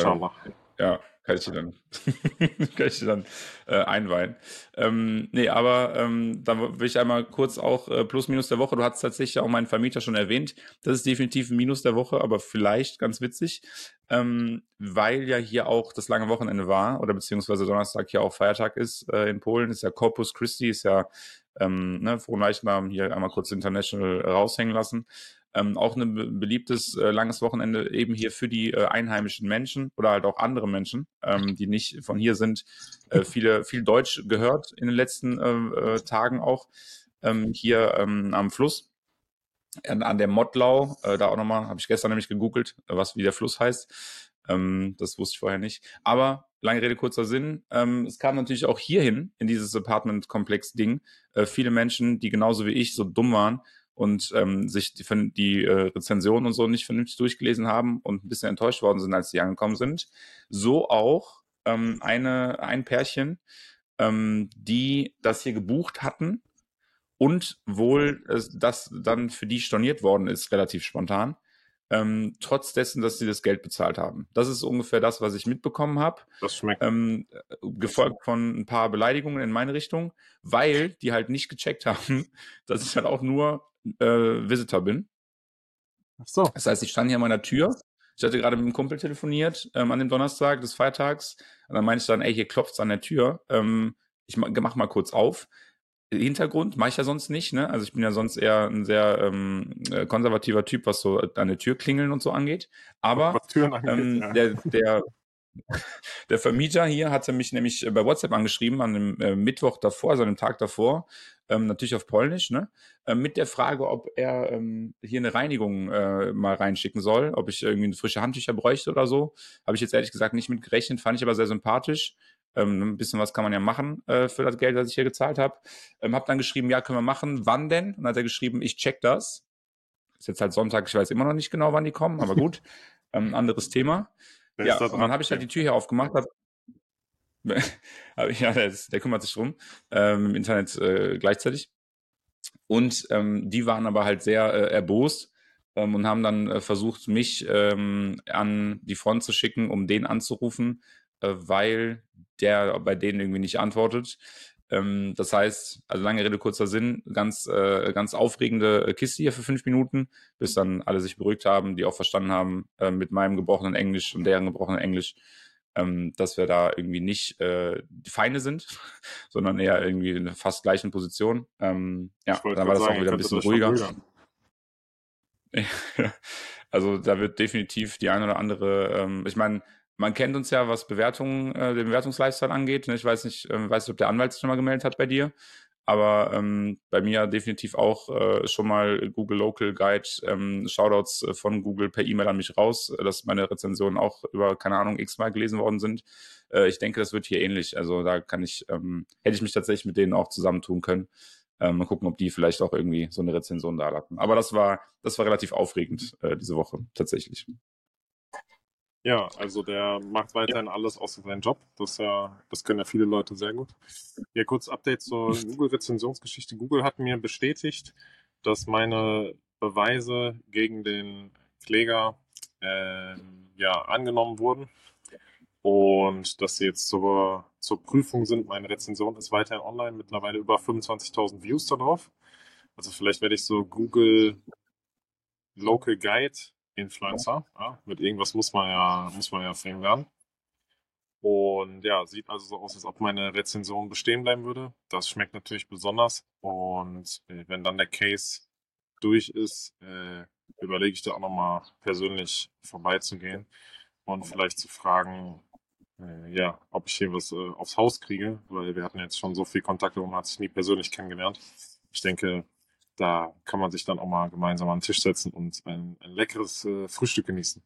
Ja, kann ich dir dann, kann ich dir dann äh, einweihen. Ähm, nee, aber ähm, da will ich einmal kurz auch äh, Plus Minus der Woche. Du hast tatsächlich auch meinen Vermieter schon erwähnt. Das ist definitiv ein Minus der Woche, aber vielleicht ganz witzig, ähm, weil ja hier auch das lange Wochenende war oder beziehungsweise Donnerstag hier auch Feiertag ist äh, in Polen. Ist ja Corpus Christi, ist ja ähm, ne, frohen Leichnam hier einmal kurz international raushängen lassen. Ähm, auch ein be beliebtes äh, langes Wochenende eben hier für die äh, einheimischen Menschen oder halt auch andere Menschen, ähm, die nicht von hier sind. Äh, viele, viel Deutsch gehört in den letzten äh, äh, Tagen auch ähm, hier ähm, am Fluss. An, an der Mottlau, äh, da auch nochmal, habe ich gestern nämlich gegoogelt, was wie der Fluss heißt. Ähm, das wusste ich vorher nicht. Aber lange Rede, kurzer Sinn. Ähm, es kam natürlich auch hierhin, in dieses Apartment-Komplex-Ding, äh, viele Menschen, die genauso wie ich so dumm waren und ähm, sich die, die äh, Rezensionen und so nicht vernünftig durchgelesen haben und ein bisschen enttäuscht worden sind, als sie angekommen sind. So auch ähm, eine, ein Pärchen, ähm, die das hier gebucht hatten und wohl äh, das dann für die storniert worden ist, relativ spontan. Ähm, trotz dessen, dass sie das Geld bezahlt haben. Das ist ungefähr das, was ich mitbekommen habe Das schmeckt. ähm, gefolgt von ein paar Beleidigungen in meine Richtung, weil die halt nicht gecheckt haben, dass ich halt auch nur äh, Visitor bin. Ach so. Das heißt, ich stand hier an meiner Tür. Ich hatte gerade mit einem Kumpel telefoniert ähm, an dem Donnerstag des Feiertags. Und dann meinte ich dann, ey, hier klopft's an der Tür. Ähm, ich ma- mach mal kurz auf. Hintergrund mache ich ja sonst nicht, ne? Also ich bin ja sonst eher ein sehr ähm, äh, konservativer Typ, was so an der Tür klingeln und so angeht. Aber angeht, ähm, ja. der, der, der Vermieter hier hatte mich nämlich äh, bei WhatsApp angeschrieben an dem äh, Mittwoch davor, also an dem Tag davor, ähm, natürlich auf Polnisch, ne? äh, mit der Frage, ob er ähm, hier eine Reinigung äh, mal reinschicken soll, ob ich irgendwie frische Handtücher bräuchte oder so. Habe ich jetzt ehrlich gesagt nicht mit gerechnet, fand ich aber sehr sympathisch. Ähm, ein bisschen was kann man ja machen äh, für das Geld, das ich hier gezahlt habe. Ähm, habe dann geschrieben, ja, können wir machen. Wann denn? Und dann hat er geschrieben, ich check das. Ist jetzt halt Sonntag, ich weiß immer noch nicht genau, wann die kommen, aber gut. ähm, anderes Thema. Der Ja, und dann habe ich halt die Tür hier aufgemacht. Hab, ja, der, der kümmert sich drum ähm, im Internet äh, gleichzeitig. Und ähm, die waren aber halt sehr äh, erbost ähm, und haben dann äh, versucht, mich ähm, an die Front zu schicken, um den anzurufen, äh, weil der bei denen irgendwie nicht antwortet. Ähm, das heißt, also lange Rede, kurzer Sinn, ganz, äh, ganz aufregende Kiste hier für fünf Minuten, bis dann alle sich beruhigt haben, die auch verstanden haben äh, mit meinem gebrochenen Englisch und deren gebrochenen Englisch, ähm, dass wir da irgendwie nicht äh, die Feinde sind, sondern eher irgendwie in fast gleichen Position. Ähm, ja, dann war das sagen, auch wieder ein bisschen ruhiger. also da wird definitiv die eine oder andere, ähm, ich meine, man kennt uns ja, was Bewertungen, äh, den Bewertungslifestyle angeht. Ich weiß nicht, äh, weiß nicht, ob der Anwalt sich schon mal gemeldet hat bei dir. Aber ähm, bei mir definitiv auch äh, schon mal Google Local Guide, ähm, Shoutouts äh, von Google per E-Mail an mich raus, äh, dass meine Rezensionen auch über, keine Ahnung, x-mal gelesen worden sind. Äh, ich denke, das wird hier ähnlich. Also da kann ich, ähm, hätte ich mich tatsächlich mit denen auch zusammentun können. Ähm, mal gucken, ob die vielleicht auch irgendwie so eine Rezension da hatten. Aber das war, das war relativ aufregend äh, diese Woche, tatsächlich. Ja, also der macht weiterhin alles außer seinen Job. Das, ja, das können ja viele Leute sehr gut. Ja, kurz Update zur Google-Rezensionsgeschichte. Google hat mir bestätigt, dass meine Beweise gegen den Kläger äh, ja, angenommen wurden und dass sie jetzt zur, zur Prüfung sind. Meine Rezension ist weiterhin online, mittlerweile über 25.000 Views darauf. Also vielleicht werde ich so Google Local Guide Influencer. Ja, mit irgendwas muss man ja, muss man ja fame werden. Und ja, sieht also so aus, als ob meine Rezension bestehen bleiben würde. Das schmeckt natürlich besonders. Und äh, wenn dann der Case durch ist, äh, überlege ich da auch nochmal persönlich vorbeizugehen und vielleicht zu fragen, äh, ja, ob ich hier was äh, aufs Haus kriege, weil wir hatten jetzt schon so viel Kontakte und man hat sich nie persönlich kennengelernt. Ich denke, da kann man sich dann auch mal gemeinsam an den Tisch setzen und ein, ein leckeres äh, Frühstück genießen.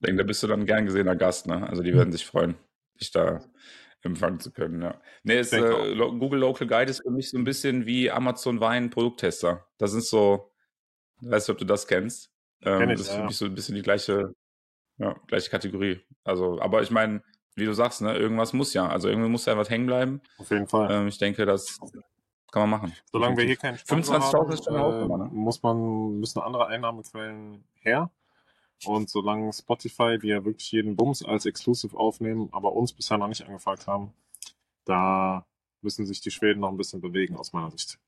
Ich denke, da bist du dann gern gesehener Gast, ne? Also die werden sich freuen, dich da empfangen zu können, ja. Nee, ist, äh, Google Local Guide ist für mich so ein bisschen wie Amazon Wein Produkttester. Das ist so, ich weiß nicht, ob du das kennst. Ähm, ich, das ist für mich so ein bisschen die gleiche, ja, gleiche Kategorie. Also, aber ich meine, wie du sagst, ne, irgendwas muss ja. Also irgendwie muss ja was hängen bleiben. Auf jeden Fall. Ähm, ich denke, dass kann man machen. Solange wir hier keinen Sponsor haben, ist schon äh, ne? muss man, müssen andere Einnahmequellen her. Und solange Spotify, die ja wirklich jeden Bums als Exclusive aufnehmen, aber uns bisher noch nicht angefragt haben, da müssen sich die Schweden noch ein bisschen bewegen, aus meiner Sicht.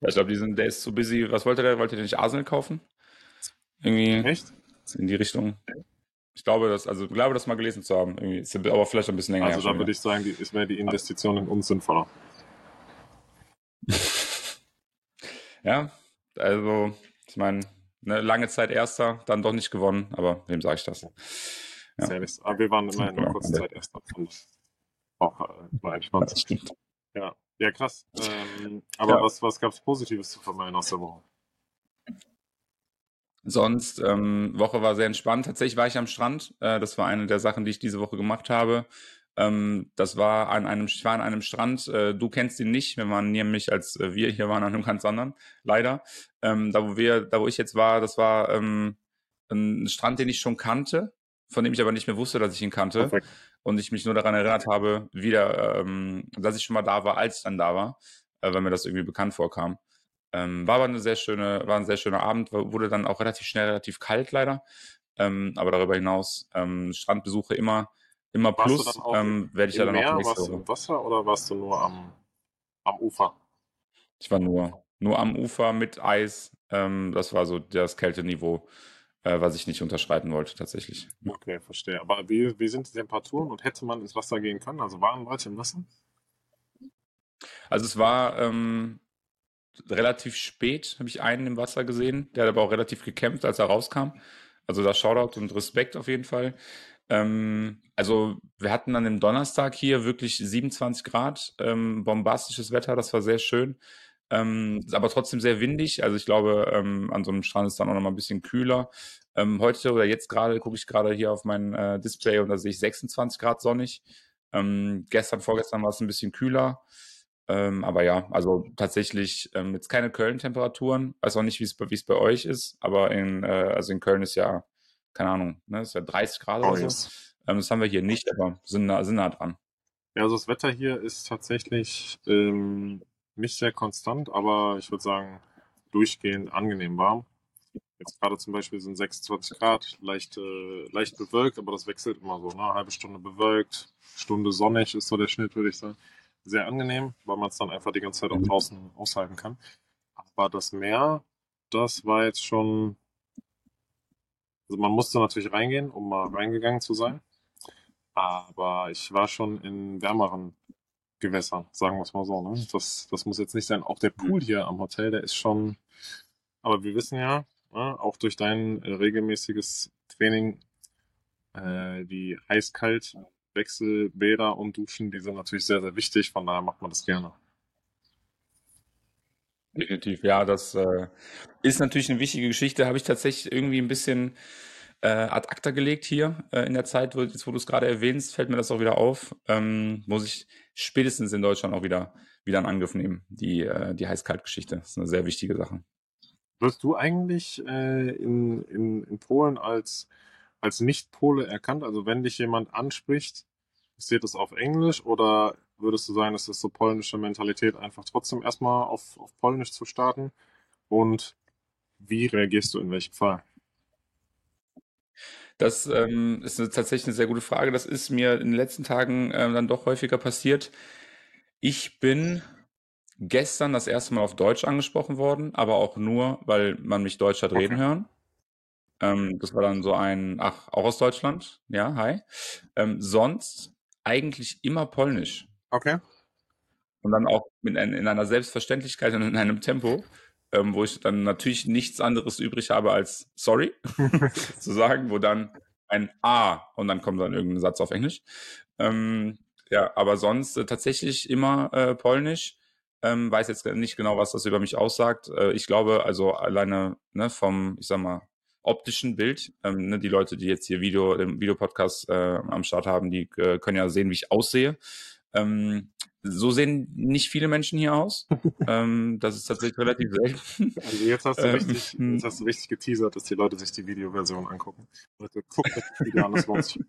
Ja, ich glaube, die sind, der ist so busy. Was wollte der? Wollte der nicht Arsenal kaufen? Irgendwie. Echt? In die Richtung. Ich glaube, das, also glaube, das mal gelesen zu haben. Irgendwie. Ist aber vielleicht ein bisschen länger. Also da würde ich sagen, es wäre die Investition in uns sinnvoller. ja, also ich meine, eine lange Zeit Erster, dann doch nicht gewonnen, aber wem sage ich das? Ja. Sehr nicht. Aber wir waren immerhin eine kurze Zeit Erster. Und auch äh, mal entspannt. Ja, ja krass. Ähm, aber ja. was, was gab es Positives zu vermelden aus der Woche? Sonst, ähm, Woche war sehr entspannt. Tatsächlich war ich am Strand. Äh, das war eine der Sachen, die ich diese Woche gemacht habe. Ähm, das war an einem, ich war an einem Strand. Äh, du kennst ihn nicht. Wir waren nämlich, als äh, wir hier waren, an einem ganz anderen. Leider. Ähm, da, wo wir, da, wo ich jetzt war, das war ähm, ein Strand, den ich schon kannte, von dem ich aber nicht mehr wusste, dass ich ihn kannte. Perfekt. Und ich mich nur daran erinnert habe, wieder, ähm, dass ich schon mal da war, als ich dann da war, äh, weil mir das irgendwie bekannt vorkam. Ähm, war aber eine sehr schöne, war ein sehr schöner Abend, wurde dann auch relativ schnell relativ kalt leider. Ähm, aber darüber hinaus ähm, Strandbesuche immer, immer plus. Ähm, werde ich ja dann Meer, auch nächste Warst du im Wasser oder warst du nur am, am Ufer? Ich war nur, nur am Ufer mit Eis. Ähm, das war so das Kälteniveau, äh, was ich nicht unterschreiten wollte tatsächlich. Okay, verstehe. Aber wie, wie sind die Temperaturen und hätte man ins Wasser gehen können? Also waren Leute im Wasser? Also es war ähm, relativ spät habe ich einen im Wasser gesehen. Der hat aber auch relativ gekämpft, als er rauskam. Also da Shoutout und Respekt auf jeden Fall. Ähm, also wir hatten an dem Donnerstag hier wirklich 27 Grad, ähm, bombastisches Wetter, das war sehr schön. Ähm, aber trotzdem sehr windig. Also ich glaube, ähm, an so einem Strand ist dann auch noch mal ein bisschen kühler. Ähm, heute oder jetzt gerade gucke ich gerade hier auf mein äh, Display und da sehe ich 26 Grad sonnig. Ähm, gestern, vorgestern war es ein bisschen kühler. Ähm, aber ja, also tatsächlich ähm, jetzt keine Köln-Temperaturen. Weiß auch nicht, wie es bei euch ist, aber in, äh, also in Köln ist ja, keine Ahnung, ne, ist ja 30 Grad oh, oder so. Ähm, das haben wir hier nicht, aber sind nah, sind nah dran. Ja, also das Wetter hier ist tatsächlich ähm, nicht sehr konstant, aber ich würde sagen durchgehend angenehm warm. Jetzt gerade zum Beispiel sind 26 Grad, leicht, äh, leicht bewölkt, aber das wechselt immer so. Ne? Eine halbe Stunde bewölkt, Stunde sonnig ist so der Schnitt, würde ich sagen. Sehr angenehm, weil man es dann einfach die ganze Zeit auch draußen aushalten kann. Aber das Meer, das war jetzt schon. Also man musste natürlich reingehen, um mal reingegangen zu sein. Aber ich war schon in wärmeren Gewässern, sagen wir es mal so. Ne? Das, das muss jetzt nicht sein. Auch der Pool hier am Hotel, der ist schon. Aber wir wissen ja, ne, auch durch dein regelmäßiges Training, äh, die heiß-kalt Wechselbäder und Duschen, die sind natürlich sehr, sehr wichtig. Von daher macht man das gerne. Definitiv, ja, das äh, ist natürlich eine wichtige Geschichte. Habe ich tatsächlich irgendwie ein bisschen äh, ad acta gelegt hier äh, in der Zeit, wo, jetzt, wo du es gerade erwähnst, fällt mir das auch wieder auf. Ähm, muss ich spätestens in Deutschland auch wieder, wieder in Angriff nehmen, die, äh, die Heiß-Kalt-Geschichte. Das ist eine sehr wichtige Sache. Wirst du eigentlich äh, in, in, in Polen als, als Nicht-Pole erkannt? Also wenn dich jemand anspricht, passiert das auf Englisch oder würdest du sagen, es ist so polnische Mentalität, einfach trotzdem erstmal auf, auf Polnisch zu starten? Und wie reagierst du in welchem Fall? Das ähm, ist eine, tatsächlich eine sehr gute Frage. Das ist mir in den letzten Tagen ähm, dann doch häufiger passiert. Ich bin gestern das erste Mal auf Deutsch angesprochen worden, aber auch nur, weil man mich Deutsch hat reden Okay. hören. Ähm, das war dann so ein, ach, auch aus Deutschland? Ja, hi. Ähm, sonst eigentlich immer Polnisch. Okay. Und dann auch mit ein, in einer Selbstverständlichkeit und in einem Tempo, ähm, wo ich dann natürlich nichts anderes übrig habe als sorry zu sagen, wo dann ein A und dann kommt dann irgendein Satz auf Englisch. Ähm, ja, aber sonst äh, tatsächlich immer äh, Polnisch. Ähm, weiß jetzt nicht genau, was das über mich aussagt. Äh, ich glaube, also alleine ne, vom, ich sag mal, optischen Bild, ähm, ne, die Leute, die jetzt hier Video, den Videopodcast äh, am Start haben, die äh, können ja sehen, wie ich aussehe. Ähm, so sehen nicht viele Menschen hier aus. ähm, das ist tatsächlich relativ selten. Also jetzt hast du Ähm, richtig, hm. jetzt hast du richtig geteasert, dass die Leute sich die Videoversion angucken. Leute, guckt euch das Video an, das lohnt.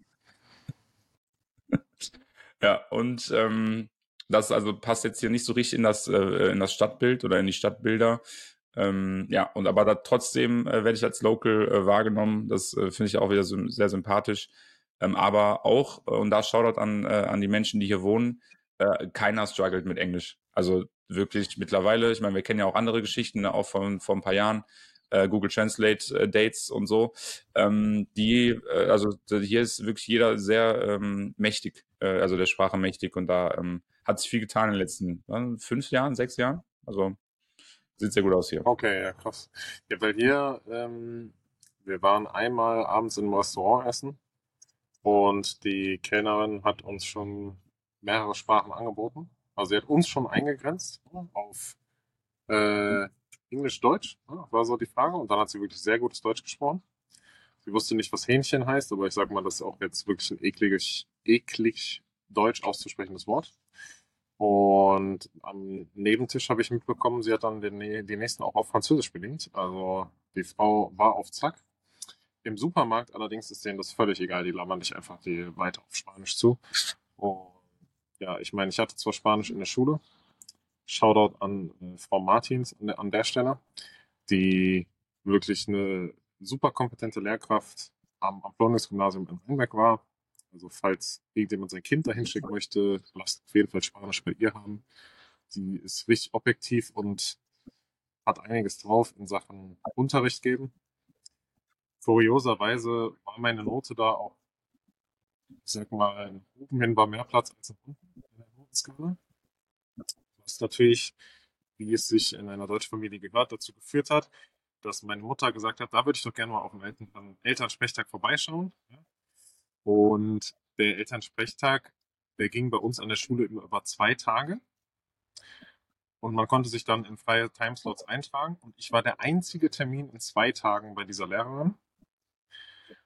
Ja, und ähm, das also passt jetzt hier nicht so richtig in das, äh, in das Stadtbild oder in die Stadtbilder. Ähm, ja, und aber da trotzdem äh, werde ich als Local äh, wahrgenommen. Das äh, finde ich auch wieder so, sehr sympathisch. Ähm, aber auch, äh, und da Shoutout an, äh, an die Menschen, die hier wohnen, äh, keiner struggelt mit Englisch. Also wirklich mittlerweile, ich meine, wir kennen ja auch andere Geschichten, ne, auch von vor ein paar Jahren, Google Translate Dates und so. Ähm, die, also hier ist wirklich jeder sehr ähm, mächtig, also der Sprache mächtig und da ähm, hat sich viel getan in den letzten äh, fünf Jahren, sechs Jahren. Also sieht sehr gut aus hier. Okay, ja, krass. Ja, weil hier, ähm, wir waren einmal abends im Restaurant essen und die Kellnerin hat uns schon mehrere Sprachen angeboten. Also sie hat uns schon eingegrenzt auf äh, Englisch-Deutsch, ne, war so die Frage. Und dann hat sie wirklich sehr gutes Deutsch gesprochen. Sie wusste nicht, was Hähnchen heißt, aber ich sag mal, das ist auch jetzt wirklich ein ekliges, eklig deutsch auszusprechendes Wort. Und am Nebentisch habe ich mitbekommen, sie hat dann den, die nächsten auch auf Französisch bedient. Also die Frau war auf Zack. Im Supermarkt allerdings ist denen das völlig egal. Die labern dich einfach die weiter auf Spanisch zu. Und ja, ich meine, ich hatte zwar Spanisch in der Schule. Shoutout an äh, Frau Martins an der, an der Stelle, die wirklich eine super kompetente Lehrkraft am, am Gymnasium in Rheinberg war. Also falls irgendjemand sein Kind dahin schicken möchte, lasst auf jeden Fall Spanisch bei ihr haben. Sie ist richtig objektiv und hat einiges drauf in Sachen Unterricht geben. Kurioserweise war meine Note da auch, ich sag mal, oben hin war mehr Platz als unten in der Notenskala. Was natürlich, wie es sich in einer deutschen Familie gehört, dazu geführt hat, dass meine Mutter gesagt hat, da würde ich doch gerne mal auf dem Eltern Elternsprechtag vorbeischauen. Ja. Und der Elternsprechtag, der ging bei uns an der Schule über zwei Tage. Und man konnte sich dann in freie Timeslots eintragen. Und ich war der einzige Termin in zwei Tagen bei dieser Lehrerin.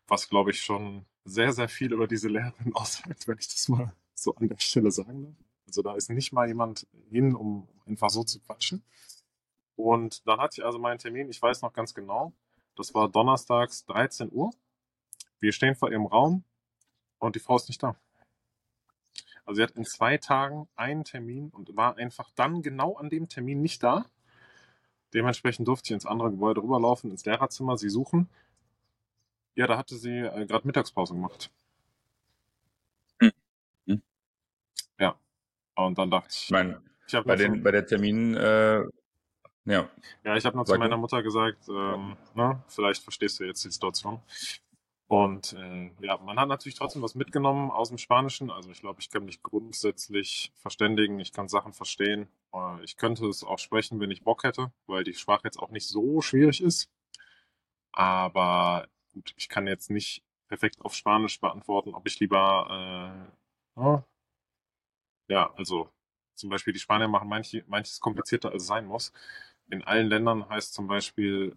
Was, glaube ich, schon sehr, sehr viel über diese Lehrerin aussagt, wenn ich das mal so an der Stelle sagen darf. Also da ist nicht mal jemand hin, um einfach so zu quatschen. Und dann hatte ich also meinen Termin, ich weiß noch ganz genau, das war donnerstags 13 Uhr. Wir stehen vor ihrem Raum und die Frau ist nicht da. Also sie hat in zwei Tagen einen Termin und war einfach dann genau an dem Termin nicht da. dementsprechend durfte ich ins andere Gebäude rüberlaufen, ins Lehrerzimmer, sie suchen. Ja, da hatte sie äh, gerade Mittagspause gemacht. Hm. Ja. Und dann dachte ich, Ich meine, ich bei, den, bei der Termin, äh, ja, Ja, ich habe noch zu meiner. Mutter gesagt, ähm, ne, vielleicht verstehst du jetzt die Situation. Und äh, ja, man hat natürlich trotzdem was mitgenommen aus dem Spanischen. Also ich glaube, ich kann mich grundsätzlich verständigen, ich kann Sachen verstehen. Äh, ich könnte es auch sprechen, wenn ich Bock hätte, weil die Sprache jetzt auch nicht so schwierig ist. Aber gut, ich kann jetzt nicht perfekt auf Spanisch beantworten, ob ich lieber äh, ja, ja, also zum Beispiel die Spanier machen manche, manches komplizierter als es sein muss. In allen Ländern heißt zum Beispiel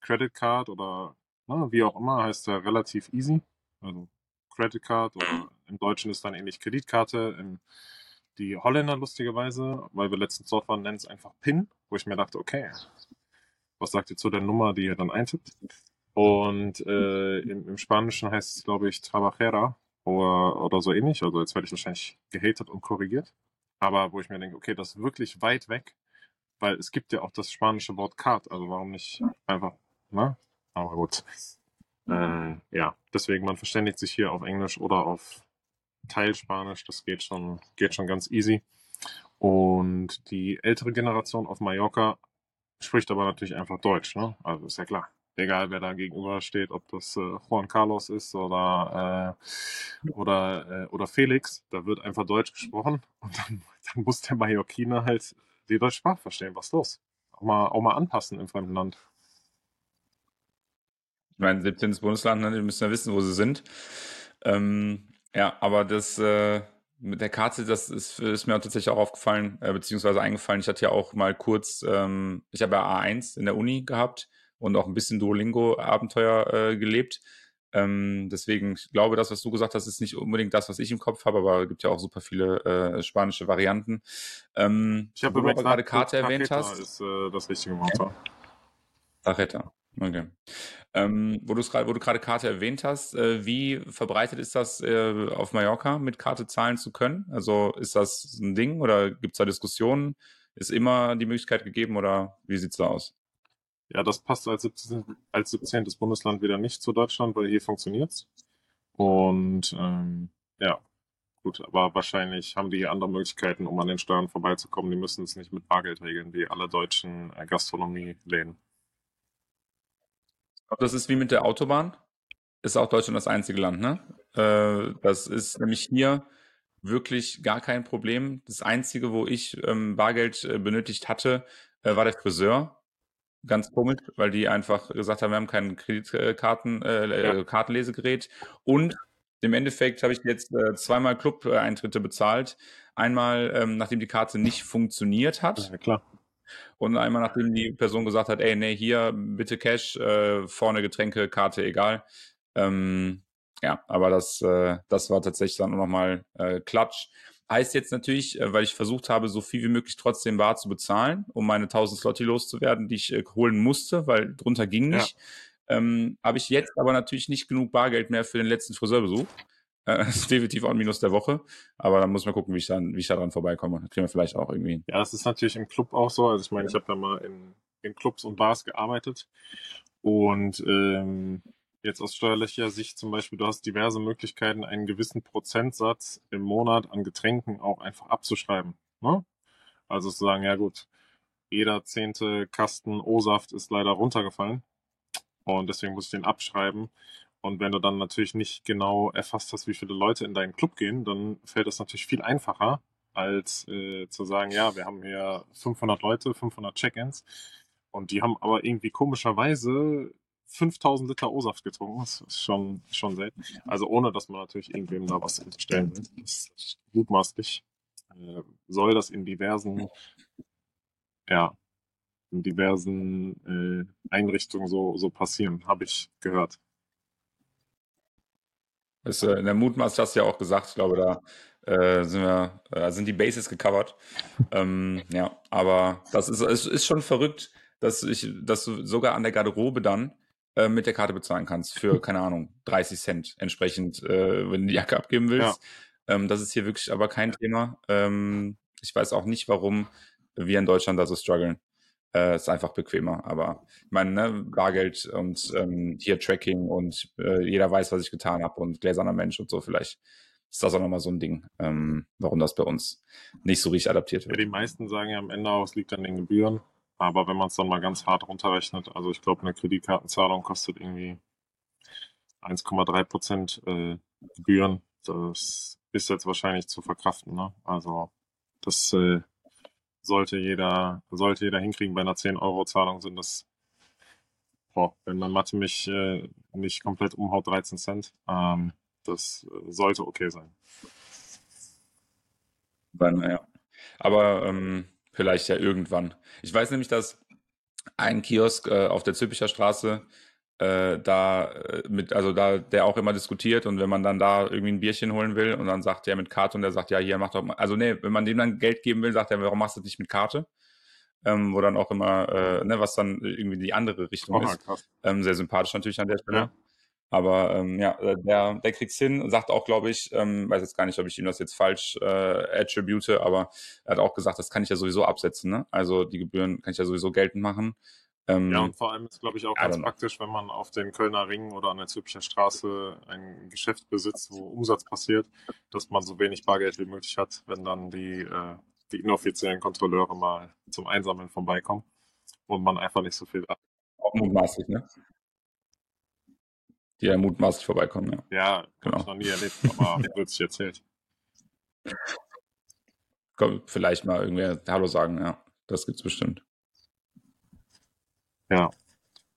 Credit Card oder ne, wie auch immer, heißt er relativ easy. Also Credit Card oder im Deutschen ist dann ähnlich Kreditkarte. Im, die Holländer lustigerweise, weil wir letztens dort waren, nennen es einfach PIN, wo ich mir dachte, okay, was sagt ihr zu der Nummer, die ihr dann eintippt? Und äh, im, im Spanischen heißt es, glaube ich, Trabajera oder, oder so ähnlich. Also jetzt werde ich wahrscheinlich gehatet und korrigiert. Aber wo ich mir denke, okay, das ist wirklich weit weg, weil es gibt ja auch das spanische Wort Card, also warum nicht einfach, ne? Aber gut. Äh, ja, deswegen, man verständigt sich hier auf Englisch oder auf Teilspanisch, das geht schon, geht schon ganz easy. Und die ältere Generation auf Mallorca spricht aber natürlich einfach Deutsch, ne? Also ist ja klar. Egal wer da gegenüber steht, ob das äh, Juan Carlos ist oder, äh, oder, äh, oder Felix, da wird einfach Deutsch gesprochen und dann, dann muss der Mallorquiner halt die deutsche Sprache verstehen. Was ist los? Auch mal, auch mal anpassen im fremden Land. Ich meine, 17. Bundesland, ne, die müssen ja wissen, wo sie sind. Ähm, ja, aber das äh, mit der Karte, das ist, ist mir tatsächlich auch aufgefallen, äh, beziehungsweise eingefallen. Ich hatte ja auch mal kurz, ähm, ich habe ja A1 in der Uni gehabt und auch ein bisschen Duolingo-Abenteuer äh, gelebt. Ähm, deswegen, ich glaube, das, was du gesagt hast, ist nicht unbedingt das, was ich im Kopf habe, aber es gibt ja auch super viele äh, spanische Varianten. Ähm, Ich habe gerade Karte erwähnt hast. ist äh, das richtige Wort. Tarjeta. Okay. Ähm, wo, wo du gerade Karte erwähnt hast, äh, wie verbreitet ist das äh, auf Mallorca, mit Karte zahlen zu können? Also ist das ein Ding oder gibt es da Diskussionen? Ist immer die Möglichkeit gegeben oder wie sieht's da aus? Ja, das passt als 17. als 17. Bundesland wieder nicht zu Deutschland, weil hier funktioniert's. Und ähm, ja, gut, aber wahrscheinlich haben die andere Möglichkeiten, um an den Steuern vorbeizukommen. Die müssen es nicht mit Bargeld regeln, wie alle deutschen äh, Gastronomieläden. Glaube, das ist wie mit der Autobahn. Ist auch Deutschland das einzige Land, ne? Äh, das ist nämlich hier wirklich gar kein Problem. Das Einzige, wo ich ähm, Bargeld äh, benötigt hatte, äh, war der Friseur. Ganz komisch, weil die einfach gesagt haben, wir haben kein Kreditkarten, äh, Ja. Kartenlesegerät. Und im Endeffekt habe ich jetzt äh, zweimal Club-Eintritte bezahlt. Einmal, ähm, nachdem die Karte nicht funktioniert hat. Ja, klar. Und einmal, nachdem die Person gesagt hat, ey, nee, hier, bitte Cash, äh, vorne Getränke, Karte, egal. Ähm, ja, aber das, äh, das war tatsächlich dann nochmal äh, Klatsch. Heißt jetzt natürlich, äh, weil ich versucht habe, so viel wie möglich trotzdem bar zu bezahlen, um meine 1000 Slotti loszuwerden, die ich äh, holen musste, weil drunter ging Ja. nicht. Ähm, habe ich jetzt aber natürlich nicht genug Bargeld mehr für den letzten Friseurbesuch. Äh, das ist definitiv auch ein Minus der Woche. Aber dann muss man gucken, wie ich, dann, wie ich da dran vorbeikomme. Das kriegen wir vielleicht auch irgendwie hin. Ja, das ist natürlich im Club auch so. Also ich meine, ich habe ja mal in, in Clubs und Bars gearbeitet. Und ähm, jetzt aus steuerlicher Sicht zum Beispiel, du hast diverse Möglichkeiten, einen gewissen Prozentsatz im Monat an Getränken auch einfach abzuschreiben. Ne? Also zu sagen, ja gut, jeder zehnte Kasten O-Saft ist leider runtergefallen. Und deswegen muss ich den abschreiben. Und wenn du dann natürlich nicht genau erfasst hast, wie viele Leute in deinen Club gehen, dann fällt es natürlich viel einfacher, als äh, zu sagen, ja, wir haben hier 500 Leute, 500 Check-ins und die haben aber irgendwie komischerweise 5000 Liter O-Saft getrunken. Das ist schon, schon selten. Also ohne, dass man natürlich irgendwem da was unterstellen will. Das ist mutmaßlich. Äh, soll das in diversen, ja, in diversen äh, Einrichtungen so, so passieren, habe ich gehört. Das, äh, in der Mutmaß hast du ja auch gesagt, ich glaube, da äh, sind wir, äh, sind die Bases gecovert. ähm, ja, aber das ist, es ist schon verrückt, dass ich, dass du sogar an der Garderobe dann äh, mit der Karte bezahlen kannst für, keine Ahnung, 30 Cent entsprechend, äh, wenn du die Jacke abgeben willst. Ähm, das ist hier wirklich aber kein Thema. Ähm, ich weiß auch nicht, warum wir in Deutschland da so strugglen. Äh, ist einfach bequemer. Aber ich meine, ne, Bargeld und ähm, hier Tracking und äh, jeder weiß, was ich getan habe und gläserner Mensch und so, vielleicht ist das auch nochmal so ein Ding, ähm, warum das bei uns nicht so richtig adaptiert wird. Ja, die meisten sagen ja am Ende auch, es liegt an den Gebühren. Aber wenn man es dann mal ganz hart runterrechnet, also ich glaube, eine Kreditkartenzahlung kostet irgendwie 1,3 Prozent äh, Gebühren. Das ist jetzt wahrscheinlich zu verkraften. Ne? Also das äh, sollte jeder sollte jeder hinkriegen. Bei einer 10-Euro-Zahlung sind das, boah, wenn man Mathe mich äh, nicht komplett umhaut, 13 Cent. Ähm, das äh, sollte okay sein. Dann. Aber ähm, vielleicht ja irgendwann. Ich weiß nämlich, dass ein Kiosk äh, auf der Zülpicher Straße äh, da äh, mit, also da, der auch immer diskutiert und wenn man dann da irgendwie ein Bierchen holen will und dann sagt der mit Karte und der sagt, ja, hier mach doch mal, also nee, wenn man dem dann Geld geben will, sagt er, warum machst du das nicht mit Karte? Ähm, wo dann auch immer, äh, ne, was dann irgendwie die andere Richtung Oh, ist. Ähm, sehr sympathisch natürlich an der Stelle. Ja. Aber ähm, ja, äh, der, der kriegt's hin und sagt auch, glaube ich, ähm, weiß jetzt gar nicht, ob ich ihm das jetzt falsch äh, attribute, aber er hat auch gesagt, das kann ich ja sowieso absetzen. Ne? Also die Gebühren kann ich ja sowieso geltend machen. Ähm, Ja, und vor allem ist, glaube ich, auch ganz know. praktisch, wenn man auf den Kölner Ring oder an der Zülpicher Straße ein Geschäft besitzt, wo Umsatz passiert, dass man so wenig Bargeld wie möglich hat, wenn dann die, äh, die inoffiziellen Kontrolleure mal zum Einsammeln vorbeikommen und man einfach nicht so viel hat. auch mutmaßlich, ne? Die ja mutmaßlich vorbeikommen, ja. Ja, Genau. hab ich noch nie erlebt, aber wird sich erzählt. Komm, vielleicht mal irgendwer Hallo sagen, ja. Das gibt's bestimmt. Ja.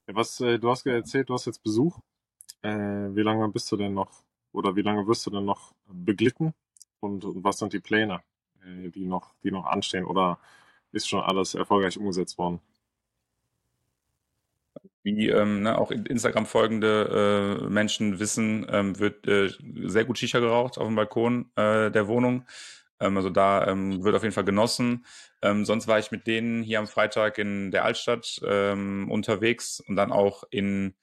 Was, äh, du hast erzählt, du hast jetzt Besuch. Äh, wie lange bist du denn noch, oder wie lange wirst du denn noch beglitten? Und, und was sind die Pläne, äh, die noch, die noch anstehen? Oder ist schon alles erfolgreich umgesetzt worden? Wie ähm, ne, auch in Instagram folgende äh, Menschen wissen, ähm, wird äh, sehr gut Shisha geraucht auf dem Balkon äh, der Wohnung. Ähm, also da ähm, wird auf jeden Fall genossen. Ähm, sonst war ich mit denen hier am Freitag in der Altstadt ähm, unterwegs und dann auch in,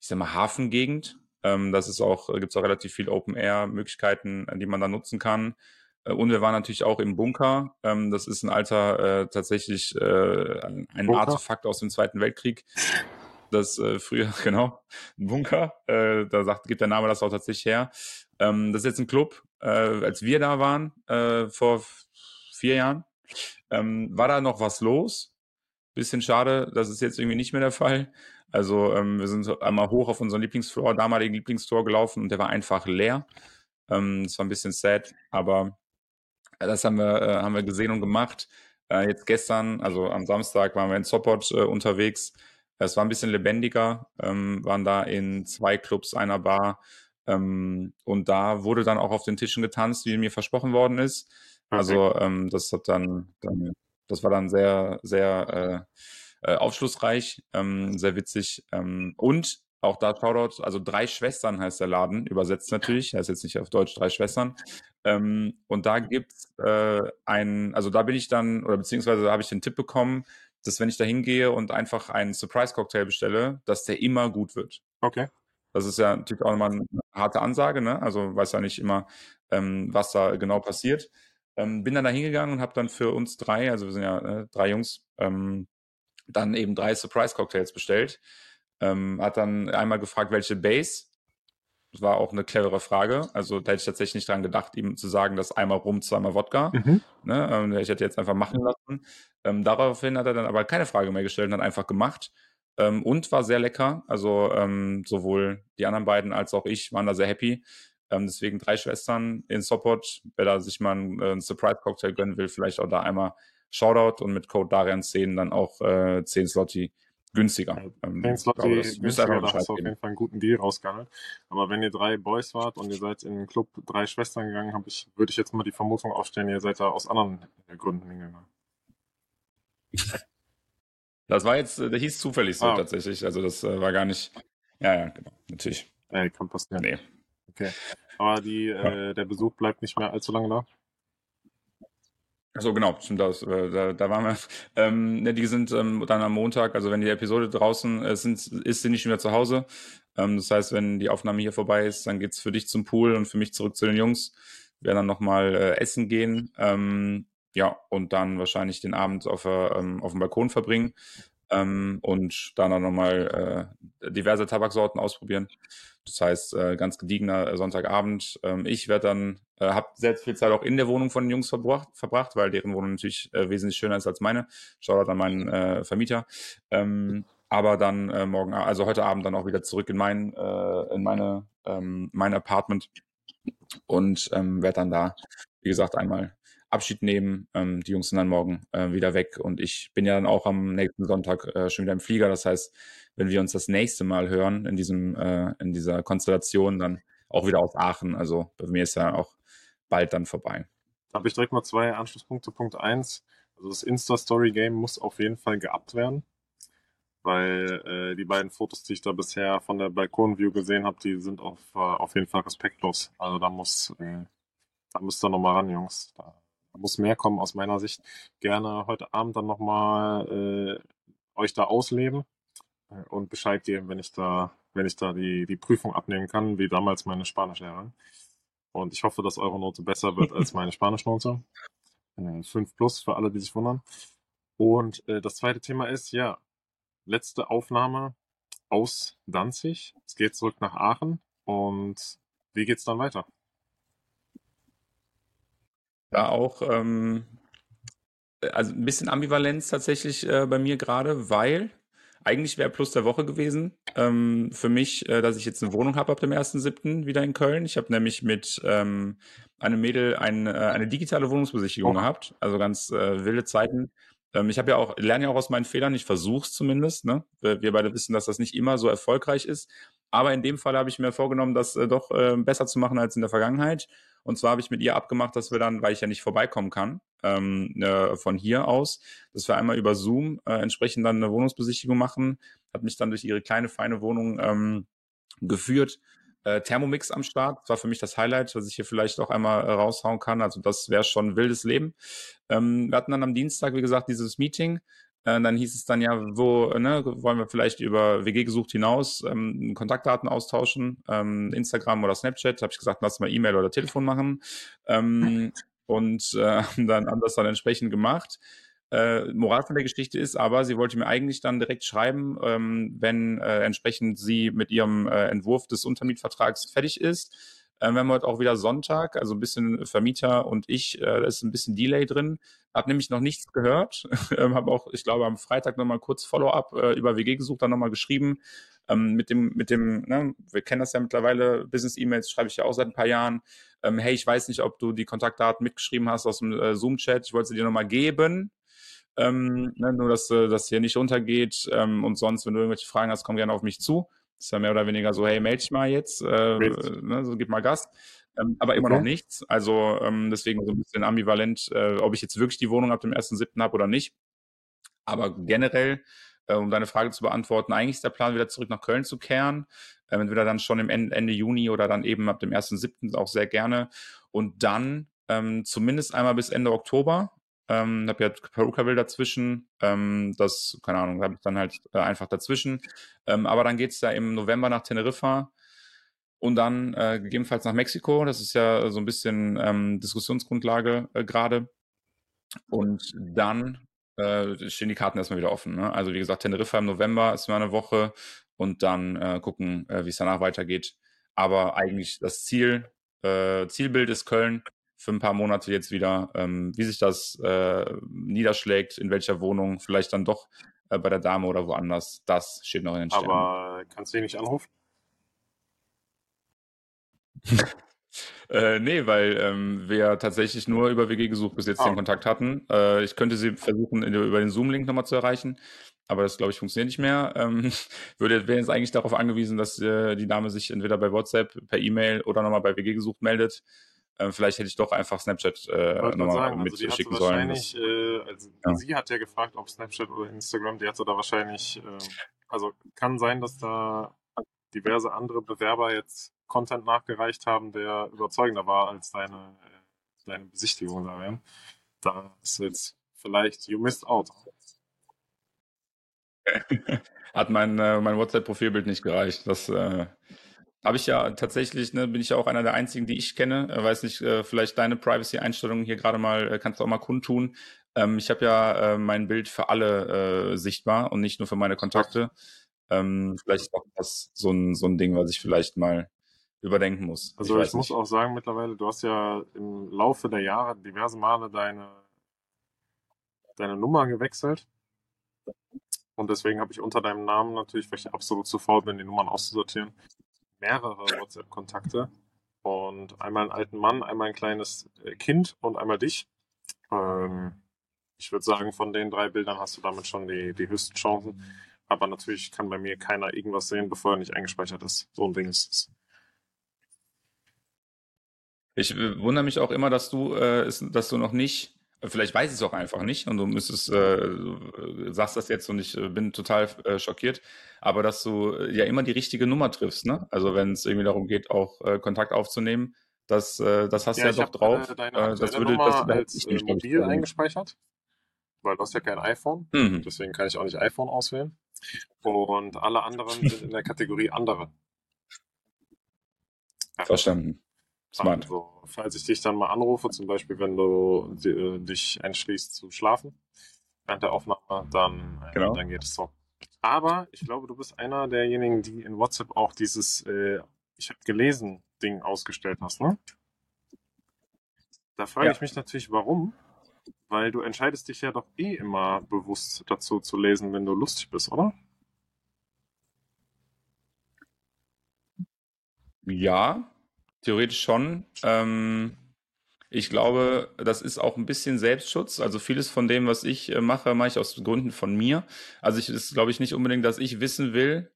ich sag mal, Hafengegend. Ähm, das ist auch, gibt es auch relativ viel Open-Air-Möglichkeiten, die man da nutzen kann. Äh, Und wir waren natürlich auch im Bunker. Ähm, das ist ein alter, äh, tatsächlich äh, ein Bunker? Artefakt aus dem Zweiten Weltkrieg. Das äh, früher, genau, ein Bunker. Äh, da sagt, gibt der Name das auch tatsächlich her. Das ist jetzt ein Club. Äh, als wir da waren, äh, vor vier Jahren, ähm, war da noch was los. Bisschen schade, das ist jetzt irgendwie nicht mehr der Fall. Also ähm, wir sind einmal hoch auf unseren Lieblingsfloor, damaligen Lieblingstor gelaufen und der war einfach leer. Ähm, das war ein bisschen sad, aber das haben wir, äh, haben wir gesehen und gemacht. Äh, jetzt gestern, also am Samstag, waren wir in Sopot äh, unterwegs. Es war ein bisschen lebendiger, ähm, waren da in zwei Clubs, einer Bar. Ähm, und da wurde dann auch auf den Tischen getanzt, wie mir versprochen worden ist. Also ähm, das hat dann, dann, das war dann sehr, sehr äh, äh, aufschlussreich, ähm, sehr witzig. Ähm, und auch da Shoutout, also drei Schwestern heißt der Laden, übersetzt natürlich, heißt jetzt nicht auf Deutsch drei Schwestern. Ähm, und da gibt's äh, ein, also da bin ich dann, oder beziehungsweise da habe ich den Tipp bekommen, dass wenn ich da hingehe und einfach einen Surprise-Cocktail bestelle, dass der immer gut wird. Okay. Das ist ja natürlich auch nochmal eine harte Ansage, ne? Also weiß ja nicht immer, ähm, was da genau passiert. Ähm, bin dann da hingegangen und habe dann für uns drei, also wir sind ja äh, drei Jungs, ähm, dann eben drei Surprise-Cocktails bestellt. Ähm, hat dann einmal gefragt, welche Base. Das war auch eine clevere Frage. Also da hätte ich tatsächlich nicht dran gedacht, ihm zu sagen, dass einmal Rum, zweimal Wodka. Mhm. Ne? Ähm, ich hätte jetzt einfach machen lassen. Ähm, daraufhin hat er dann aber keine Frage mehr gestellt und hat einfach gemacht. Ähm, und war sehr lecker. Also ähm, sowohl die anderen beiden als auch ich waren da sehr happy. Ähm, deswegen drei Schwestern in Sopot. Wer da sich mal einen, äh, einen Surprise-Cocktail gönnen will, vielleicht auch da einmal Shoutout und mit Code Darian10 dann auch äh, 10 Slotty günstiger. Ähm, 10 Slotty glaube, das günstiger, da hast du auf jeden Fall einen guten Deal rausgehandelt. Aber wenn ihr drei Boys wart und ihr seid in den Club drei Schwestern gegangen, hab ich, würde ich jetzt mal die Vermutung aufstellen, ihr seid da aus anderen Gründen hingegangen. Das war jetzt, äh, der hieß zufällig so Ah. tatsächlich. Also das äh, war gar nicht. Ja, ja, genau. Natürlich. Ey, kann passieren. Nee. Okay. Aber die, äh, der Besuch bleibt nicht mehr allzu lange da. Ach so, genau, stimmt das. äh, Da, da waren wir. Ähm, ne, die sind ähm, dann am Montag, also wenn die Episode draußen äh, sind, ist sie nicht mehr zu Hause. Ähm, das heißt, wenn die Aufnahme hier vorbei ist, dann geht's für dich zum Pool und für mich zurück zu den Jungs. Wir werden dann nochmal äh, essen gehen. Ähm, ja, und dann wahrscheinlich den Abend auf, ähm, auf dem Balkon verbringen ähm, und dann auch nochmal äh, diverse Tabaksorten ausprobieren. Das heißt, äh, ganz gediegener Sonntagabend. Ähm, ich werde dann, äh, habe sehr viel Zeit auch in der Wohnung von den Jungs verbracht, verbracht weil deren Wohnung natürlich äh, wesentlich schöner ist als meine. Schaut an meinen äh, Vermieter. Ähm, aber dann äh, morgen, also heute Abend dann auch wieder zurück in mein, äh, in meine, ähm, mein Apartment und ähm, werde dann da, wie gesagt, einmal Abschied nehmen. Ähm, die Jungs sind dann morgen äh, wieder weg und ich bin ja dann auch am nächsten Sonntag äh, schon wieder im Flieger. Das heißt, wenn wir uns das nächste Mal hören in diesem, äh, in dieser Konstellation, dann auch wieder aus Aachen. Also bei mir ist ja auch bald dann vorbei. Da habe ich direkt mal zwei Anschlusspunkte. Punkt eins, also das Insta-Story-Game muss auf jeden Fall geabt werden, weil äh, die beiden Fotos, die ich da bisher von der Balkon-View gesehen habe, die sind auf, äh, auf jeden Fall respektlos. Also da muss, äh, da müsst ihr nochmal ran, Jungs. Da muss mehr kommen aus meiner Sicht. Gerne heute Abend dann nochmal äh, euch da ausleben äh, und Bescheid geben, wenn ich da, wenn ich da die, die Prüfung abnehmen kann, wie damals meine Spanischlehrerin. Und ich hoffe, dass eure Note besser wird als meine Spanischnote. Äh, 5 plus für alle, die sich wundern. Und äh, das zweite Thema ist, ja, letzte Aufnahme aus Danzig. Es geht zurück nach Aachen. Und wie geht's dann weiter? Da auch, ähm, also ein bisschen Ambivalenz tatsächlich äh, bei mir gerade, weil eigentlich wäre Plus der Woche gewesen ähm, für mich, äh, dass ich jetzt eine Wohnung habe ab dem 1.7. wieder in Köln. Ich habe nämlich mit ähm, einem Mädel ein, äh, eine digitale Wohnungsbesichtigung oh. gehabt, also ganz äh, wilde Zeiten. Ähm, ich habe ja auch, lerne ja auch aus meinen Fehlern, ich versuche es zumindest. Ne? Wir, wir, beide wissen, dass das nicht immer so erfolgreich ist. Aber in dem Fall habe ich mir vorgenommen, das äh, doch äh, besser zu machen als in der Vergangenheit. Und zwar habe ich mit ihr abgemacht, dass wir dann, weil ich ja nicht vorbeikommen kann, ähm, äh, von hier aus, dass wir einmal über Zoom äh, entsprechend dann eine Wohnungsbesichtigung machen. Hat mich dann durch ihre kleine, feine Wohnung ähm, geführt. Äh, Thermomix am Start. Das war für mich das Highlight, was ich hier vielleicht auch einmal äh, raushauen kann. Also das wäre schon wildes Leben. Ähm, wir hatten dann am Dienstag, wie gesagt, dieses Meeting. Äh, dann hieß es dann ja, wo ne, wollen wir vielleicht über WG gesucht hinaus ähm, Kontaktdaten austauschen, ähm, Instagram oder Snapchat. Habe ich gesagt, lass mal E-Mail oder Telefon machen. Ähm, und äh, dann haben das dann entsprechend gemacht. Äh, Moral von der Geschichte ist aber, sie wollte mir eigentlich dann direkt schreiben, ähm, wenn äh, entsprechend sie mit ihrem äh, Entwurf des Untermietvertrags fertig ist. Äh, wir haben heute auch wieder Sonntag, also ein bisschen Vermieter und ich, äh, da ist ein bisschen Delay drin. Hab nämlich noch nichts gehört. ähm, habe auch, ich glaube, am Freitag nochmal kurz Follow-up äh, über WG gesucht, dann nochmal geschrieben. Ähm, mit dem, mit dem, ne, wir kennen das ja mittlerweile, Business-E-Mails schreibe ich ja auch seit ein paar Jahren. Ähm, hey, ich weiß nicht, ob du die Kontaktdaten mitgeschrieben hast aus dem äh, Zoom-Chat. Ich wollte sie dir nochmal geben. Ähm, ne, nur, dass äh, das hier nicht untergeht. Ähm, und sonst, wenn du irgendwelche Fragen hast, komm gerne auf mich zu. ist ja mehr oder weniger so, hey, melde dich mal jetzt, äh, ne, so gib mal Gas. Ähm, aber immer okay. noch nichts. Also ähm, deswegen so ein bisschen ambivalent, äh, ob ich jetzt wirklich die Wohnung ab dem 1.7. habe oder nicht. Aber generell, äh, um deine Frage zu beantworten, eigentlich ist der Plan, wieder zurück nach Köln zu kehren. Äh, entweder dann schon im Ende, Ende Juni oder dann eben ab dem 1.7. auch sehr gerne. Und dann ähm, zumindest einmal bis Ende Oktober. Ähm, habe ja Perukaville dazwischen. Ähm, das, keine Ahnung, habe ich dann halt äh, einfach dazwischen. Ähm, aber dann geht's da im November nach Teneriffa und dann äh, gegebenenfalls nach Mexiko. Das ist ja so ein bisschen ähm, Diskussionsgrundlage äh, gerade. Und dann äh, stehen die Karten erstmal wieder offen. Ne? Also wie gesagt, Teneriffa im November ist mal eine Woche und dann äh, gucken, äh, wie es danach weitergeht. Aber eigentlich das Ziel, äh, Zielbild ist Köln für ein paar Monate jetzt wieder. Ähm, wie sich das niederschlägt, in welcher Wohnung, vielleicht dann doch bei der Dame oder woanders, das steht noch in den Sternen. Aber kannst du ihn nicht anrufen? Äh, nee, weil ähm, wir tatsächlich nur über WG gesucht bis jetzt ah. den Kontakt hatten. Äh, ich könnte sie versuchen, in, über den Zoom-Link nochmal zu erreichen, aber das, glaube ich, funktioniert nicht mehr. Ähm, würde wäre jetzt eigentlich darauf angewiesen, dass äh, die Dame sich entweder bei WhatsApp, per E-Mail oder nochmal bei WG gesucht meldet. Ähm, vielleicht hätte ich doch einfach Snapchat äh, nochmal mit also schicken sollen. Das, äh, also ja. Sie hat ja gefragt, ob Snapchat oder Instagram, die hatte da wahrscheinlich, äh, also kann sein, dass da diverse andere Bewerber jetzt Content nachgereicht haben, der überzeugender war als deine, äh, deine Besichtigung da Da ist jetzt vielleicht you missed out. Hat mein, äh, mein WhatsApp-Profilbild nicht gereicht. Das, äh, habe ich ja tatsächlich, ne, bin ich ja auch einer der einzigen, die ich kenne. Äh, weiß nicht, vielleicht deine Privacy-Einstellungen hier gerade mal, kannst du auch mal kundtun. Ähm, ich habe ja äh, mein Bild für alle äh, sichtbar und nicht nur für meine Kontakte. Ähm, vielleicht ist auch das so ein, so ein Ding, was ich vielleicht mal überdenken muss. Also ich, ich muss nicht. auch sagen, mittlerweile, du hast ja im Laufe der Jahre diverse Male deine, deine Nummer gewechselt. Und deswegen habe ich unter deinem Namen natürlich, weil ich absolut zu faul bin, die Nummern auszusortieren, mehrere WhatsApp-Kontakte. Und einmal einen alten Mann, einmal ein kleines äh, Kind und einmal dich. Ähm, ich würde sagen, von den drei Bildern hast du damit schon die, die höchsten Chancen. Aber natürlich kann bei mir keiner irgendwas sehen, bevor er nicht eingespeichert ist. So ein Ding ist es. Ich äh, wundere mich auch immer, dass du, äh, dass du noch nicht, vielleicht weiß ich es auch einfach nicht und du müsstest, äh, du sagst das jetzt und ich äh, bin total äh, schockiert, aber dass du äh, ja immer die richtige Nummer triffst, ne? Also wenn es irgendwie darum geht, auch äh, Kontakt aufzunehmen, das, äh, das hast ja, du ja doch drauf. Äh, deine äh, das würde Nummer das als ich nicht, mobil eingespeichert, weil du hast ja kein iPhone, mhm. deswegen kann ich auch nicht iPhone auswählen. Und alle anderen sind in der Kategorie andere. Verstanden. Smart. Also, falls ich dich dann mal anrufe, zum Beispiel, wenn du äh, dich entschließt zu schlafen während der Aufnahme, dann, äh, genau. dann geht es so. Aber ich glaube, du bist einer derjenigen, die in WhatsApp auch dieses äh, Ich habe gelesen Ding ausgestellt hast, ne? Da frage ja. ich mich natürlich, warum? Weil du entscheidest dich ja doch eh immer bewusst dazu zu lesen, wenn du lustig bist, oder? Ja, Theoretisch schon. Ähm, ich glaube, das ist auch ein bisschen Selbstschutz. Also vieles von dem, was ich äh, mache, mache ich aus Gründen von mir. Also ich ist, glaube ich, nicht unbedingt, dass ich wissen will,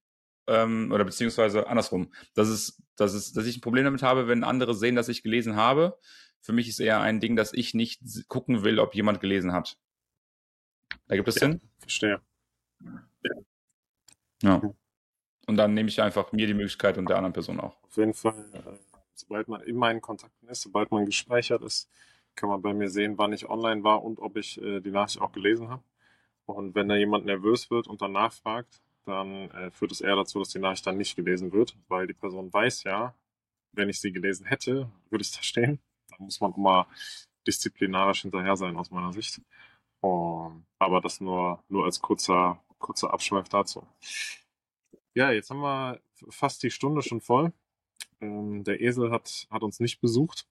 ähm, oder beziehungsweise andersrum, dass es, dass es, dass ich ein Problem damit habe, wenn andere sehen, dass ich gelesen habe. Für mich ist eher ein Ding, dass ich nicht gucken will, ob jemand gelesen hat. Da gibt es ja, Sinn? Verstehe. Ja. ja. Und dann nehme ich einfach mir die Möglichkeit und der anderen Person auch. Auf jeden Fall äh, sobald man in meinen Kontakten ist, sobald man gespeichert ist, kann man bei mir sehen, wann ich online war und ob ich äh, die Nachricht auch gelesen habe. Und wenn da jemand nervös wird und dann nachfragt, dann äh, führt es eher dazu, dass die Nachricht dann nicht gelesen wird, weil die Person weiß ja, wenn ich sie gelesen hätte, würde es da stehen. Da muss man immer disziplinarisch hinterher sein aus meiner Sicht. Um, aber das nur, nur als kurzer, kurzer Abschweif dazu. Ja, jetzt haben wir fast die Stunde schon voll. Ähm, der Esel hat, hat uns nicht besucht,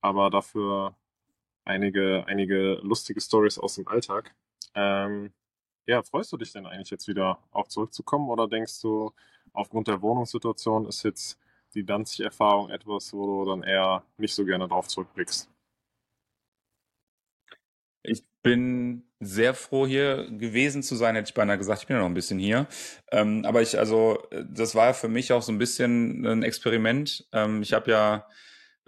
aber dafür einige, einige lustige Stories aus dem Alltag. Ähm, ja, freust du dich denn eigentlich jetzt wieder auch zurückzukommen oder denkst du, aufgrund der Wohnungssituation ist jetzt die Danzig-Erfahrung etwas, wo du dann eher nicht so gerne drauf zurückblickst? Bin sehr froh, hier gewesen zu sein, hätte ich beinahe gesagt. Ich bin ja noch ein bisschen hier. Ähm, aber ich, also, das war für mich auch so ein bisschen ein Experiment. Ähm, ich habe ja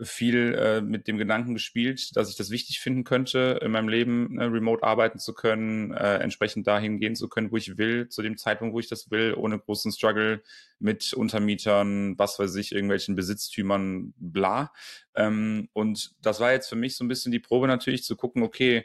viel äh, mit dem Gedanken gespielt, dass ich das wichtig finden könnte, in meinem Leben äh, remote arbeiten zu können, äh, entsprechend dahin gehen zu können, wo ich will, zu dem Zeitpunkt, wo ich das will, ohne großen Struggle mit Untermietern, was weiß ich, irgendwelchen Besitztümern, bla. Ähm, und das war jetzt für mich so ein bisschen die Probe natürlich zu gucken, okay,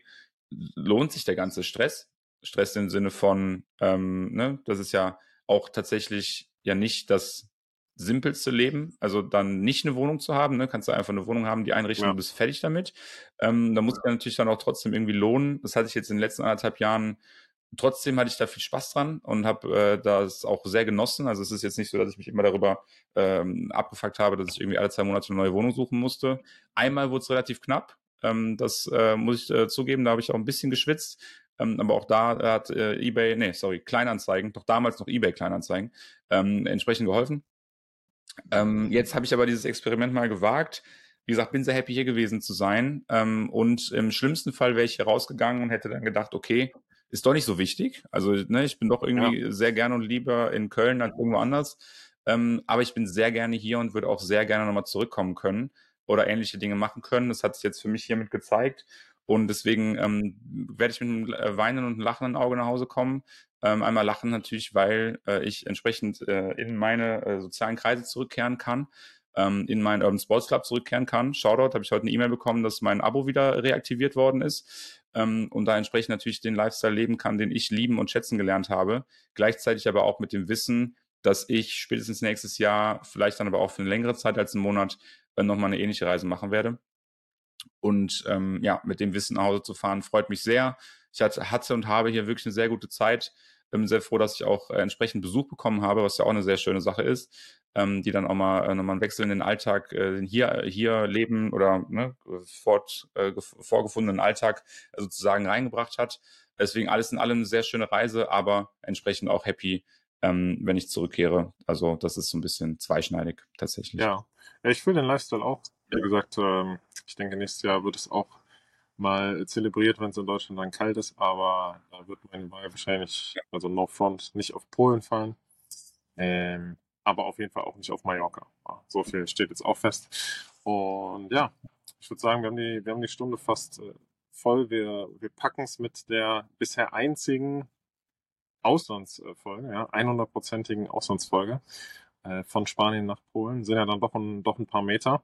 lohnt sich der ganze Stress? Stress im Sinne von, ähm, ne, das ist ja auch tatsächlich ja nicht das simpelste Leben, also dann nicht eine Wohnung zu haben, ne, kannst du einfach eine Wohnung haben, die einrichten ja. und bist fertig damit. Ähm, da muss ja natürlich dann auch trotzdem irgendwie lohnen. Das hatte ich jetzt in den letzten anderthalb Jahren trotzdem hatte ich da viel Spaß dran und habe äh, das auch sehr genossen. Also es ist jetzt nicht so, dass ich mich immer darüber ähm, abgefuckt habe, dass ich irgendwie alle zwei Monate eine neue Wohnung suchen musste. Einmal wurde es relativ knapp, ähm, das äh, muss ich äh, zugeben, da habe ich auch ein bisschen geschwitzt. Ähm, aber auch da hat äh, eBay, nee, sorry, Kleinanzeigen, doch damals noch eBay Kleinanzeigen, ähm, entsprechend geholfen. Ähm, jetzt habe ich aber dieses Experiment mal gewagt. Wie gesagt, bin sehr happy hier gewesen zu sein. Ähm, und im schlimmsten Fall wäre ich hier rausgegangen und hätte dann gedacht, okay, ist doch nicht so wichtig. Also ne, ich bin doch irgendwie ja. sehr gerne und lieber in Köln als irgendwo anders. Ähm, aber ich bin sehr gerne hier und würde auch sehr gerne nochmal zurückkommen können oder ähnliche Dinge machen können. Das hat sich jetzt für mich hiermit gezeigt. Und deswegen ähm, werde ich mit einem äh, weinenden und lachenden Auge nach Hause kommen. Ähm, einmal lachen natürlich, weil äh, ich entsprechend äh, in meine äh, sozialen Kreise zurückkehren kann, ähm, in meinen Urban Sports Club zurückkehren kann. Shoutout, habe ich heute eine E-Mail bekommen, dass mein Abo wieder reaktiviert worden ist. Ähm, und da entsprechend natürlich den Lifestyle leben kann, den ich lieben und schätzen gelernt habe. Gleichzeitig aber auch mit dem Wissen, dass ich spätestens nächstes Jahr, vielleicht dann aber auch für eine längere Zeit als einen Monat, äh, nochmal eine ähnliche Reise machen werde. Und ähm, ja, mit dem Wissen nach Hause zu fahren, freut mich sehr. Ich hatte und habe hier wirklich eine sehr gute Zeit. Bin sehr froh, dass ich auch äh, entsprechend Besuch bekommen habe, was ja auch eine sehr schöne Sache ist, ähm, die dann auch mal äh, nochmal einen Wechsel in den Alltag, äh, hier, hier leben oder ne, fort, äh, vorgefundenen Alltag äh, sozusagen reingebracht hat. Deswegen alles in allem eine sehr schöne Reise, aber entsprechend auch happy, ähm, wenn ich zurückkehre. Also das ist so ein bisschen zweischneidig tatsächlich. Ja, ja ich fühle den Lifestyle auch. Wie gesagt, ähm, ich denke, nächstes Jahr wird es auch mal zelebriert, wenn es in Deutschland dann kalt ist, aber da wird meine Wahl wahrscheinlich, also No Front, nicht auf Polen fallen. Ähm, aber auf jeden Fall auch nicht auf Mallorca. So viel steht jetzt auch fest. Und ja, ich würde sagen, wir haben die, wir haben die Stunde fast äh, voll. Wir, wir packen es mit der bisher einzigen Auslandsfolge, ja, 100-prozentigen Auslandsfolge äh, von Spanien nach Polen. Sind ja dann doch ein, doch ein paar Meter.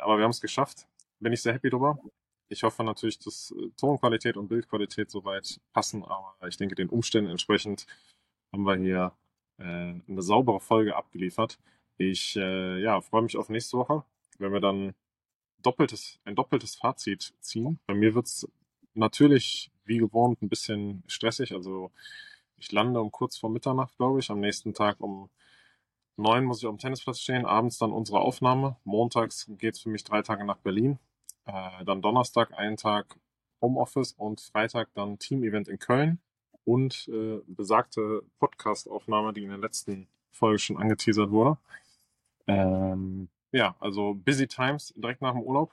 Aber wir haben es geschafft. Bin ich sehr happy drüber. Ich hoffe natürlich, dass äh, Tonqualität und Bildqualität soweit passen, aber ich denke, den Umständen entsprechend haben wir hier äh, eine saubere Folge abgeliefert. Ich äh, ja, freue mich auf nächste Woche, wenn wir dann doppeltes, ein doppeltes Fazit ziehen. Bei mir wird es natürlich wie gewohnt ein bisschen stressig. Also ich lande um kurz vor Mitternacht, glaube ich. Am nächsten Tag um neun muss ich auf dem Tennisplatz stehen. Abends dann unsere Aufnahme. Montags geht es für mich drei Tage nach Berlin. Äh, dann Donnerstag einen Tag Homeoffice und Freitag dann Team-Event in Köln und äh, besagte Podcast-Aufnahme, die in der letzten Folge schon angeteasert wurde. Ähm, ja, also busy times direkt nach dem Urlaub.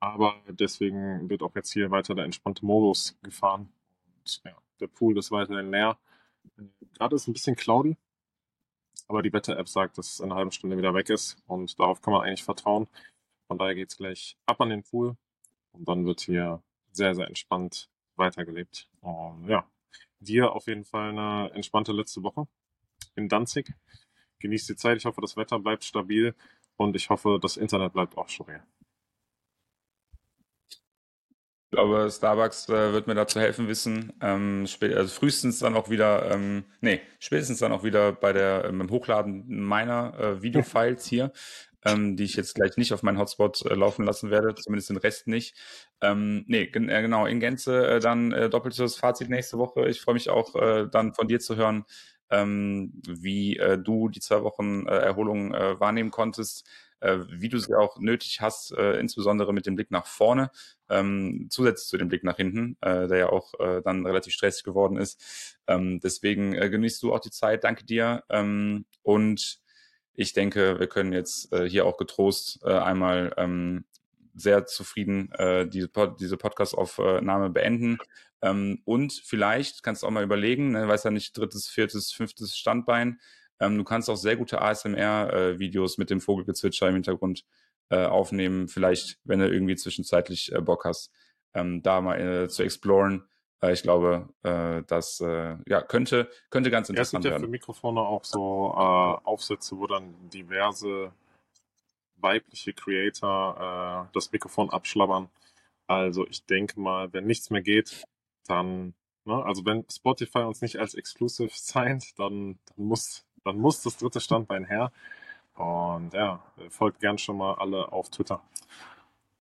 Aber deswegen wird auch jetzt hier weiter der entspannte Modus gefahren. Und ja, der Pool ist weiterhin leer. Gerade ist ein bisschen cloudy, aber die Wetter-App sagt, dass es in einer halben Stunde wieder weg ist und darauf kann man eigentlich vertrauen. Von daher geht's gleich ab an den Pool und dann wird hier sehr, sehr entspannt weitergelebt. Und ja, dir auf jeden Fall eine entspannte letzte Woche in Danzig. Genießt die Zeit. Ich hoffe, das Wetter bleibt stabil und ich hoffe, das Internet bleibt auch stabil. Ich glaube, Starbucks äh, wird mir dazu helfen wissen. Ähm, also frühestens dann auch wieder, ähm, nee, spätestens dann auch wieder bei der ähm, Hochladen meiner äh, Videofiles hier ähm, die ich jetzt gleich nicht auf meinen Hotspot äh, laufen lassen werde, zumindest den Rest nicht. Ähm, nee, gen äh, genau, in Gänze äh, dann äh, doppeltes Fazit nächste Woche. Ich freue mich auch äh, dann von dir zu hören, ähm, wie du die zwei Wochen Erholung wahrnehmen konntest, wie du sie auch nötig hast, äh, insbesondere mit dem Blick nach vorne, ähm, zusätzlich zu dem Blick nach hinten, äh, der ja auch äh, dann relativ stressig geworden ist. Ähm, deswegen äh, genießt du auch die Zeit. Danke dir ähm, und ich denke, wir können jetzt äh, hier auch getrost äh, einmal ähm, sehr zufrieden äh, diese, Pod diese Podcast-Aufnahme beenden. Ähm, und vielleicht kannst du auch mal überlegen, ne, weiß ja nicht, drittes, viertes, fünftes Standbein. Ähm, du kannst auch sehr gute ASMR-Videos äh, mit dem Vogelgezwitscher im Hintergrund äh, aufnehmen. Vielleicht, wenn du irgendwie zwischenzeitlich äh, Bock hast, ähm, da mal äh, zu exploren. Äh, ich glaube, äh, das ja, könnte, könnte ganz interessant ja, es gibt ja für Mikrofone auch so Aufsätze, wo dann diverse weibliche Creator das Mikrofon abschlabbern. Also ich denke mal, wenn nichts mehr geht, dann, ne, also wenn Spotify uns nicht als Exclusive signed, dann, dann muss, dann muss das dritte Standbein her. Und ja, folgt gern schon mal alle auf Twitter.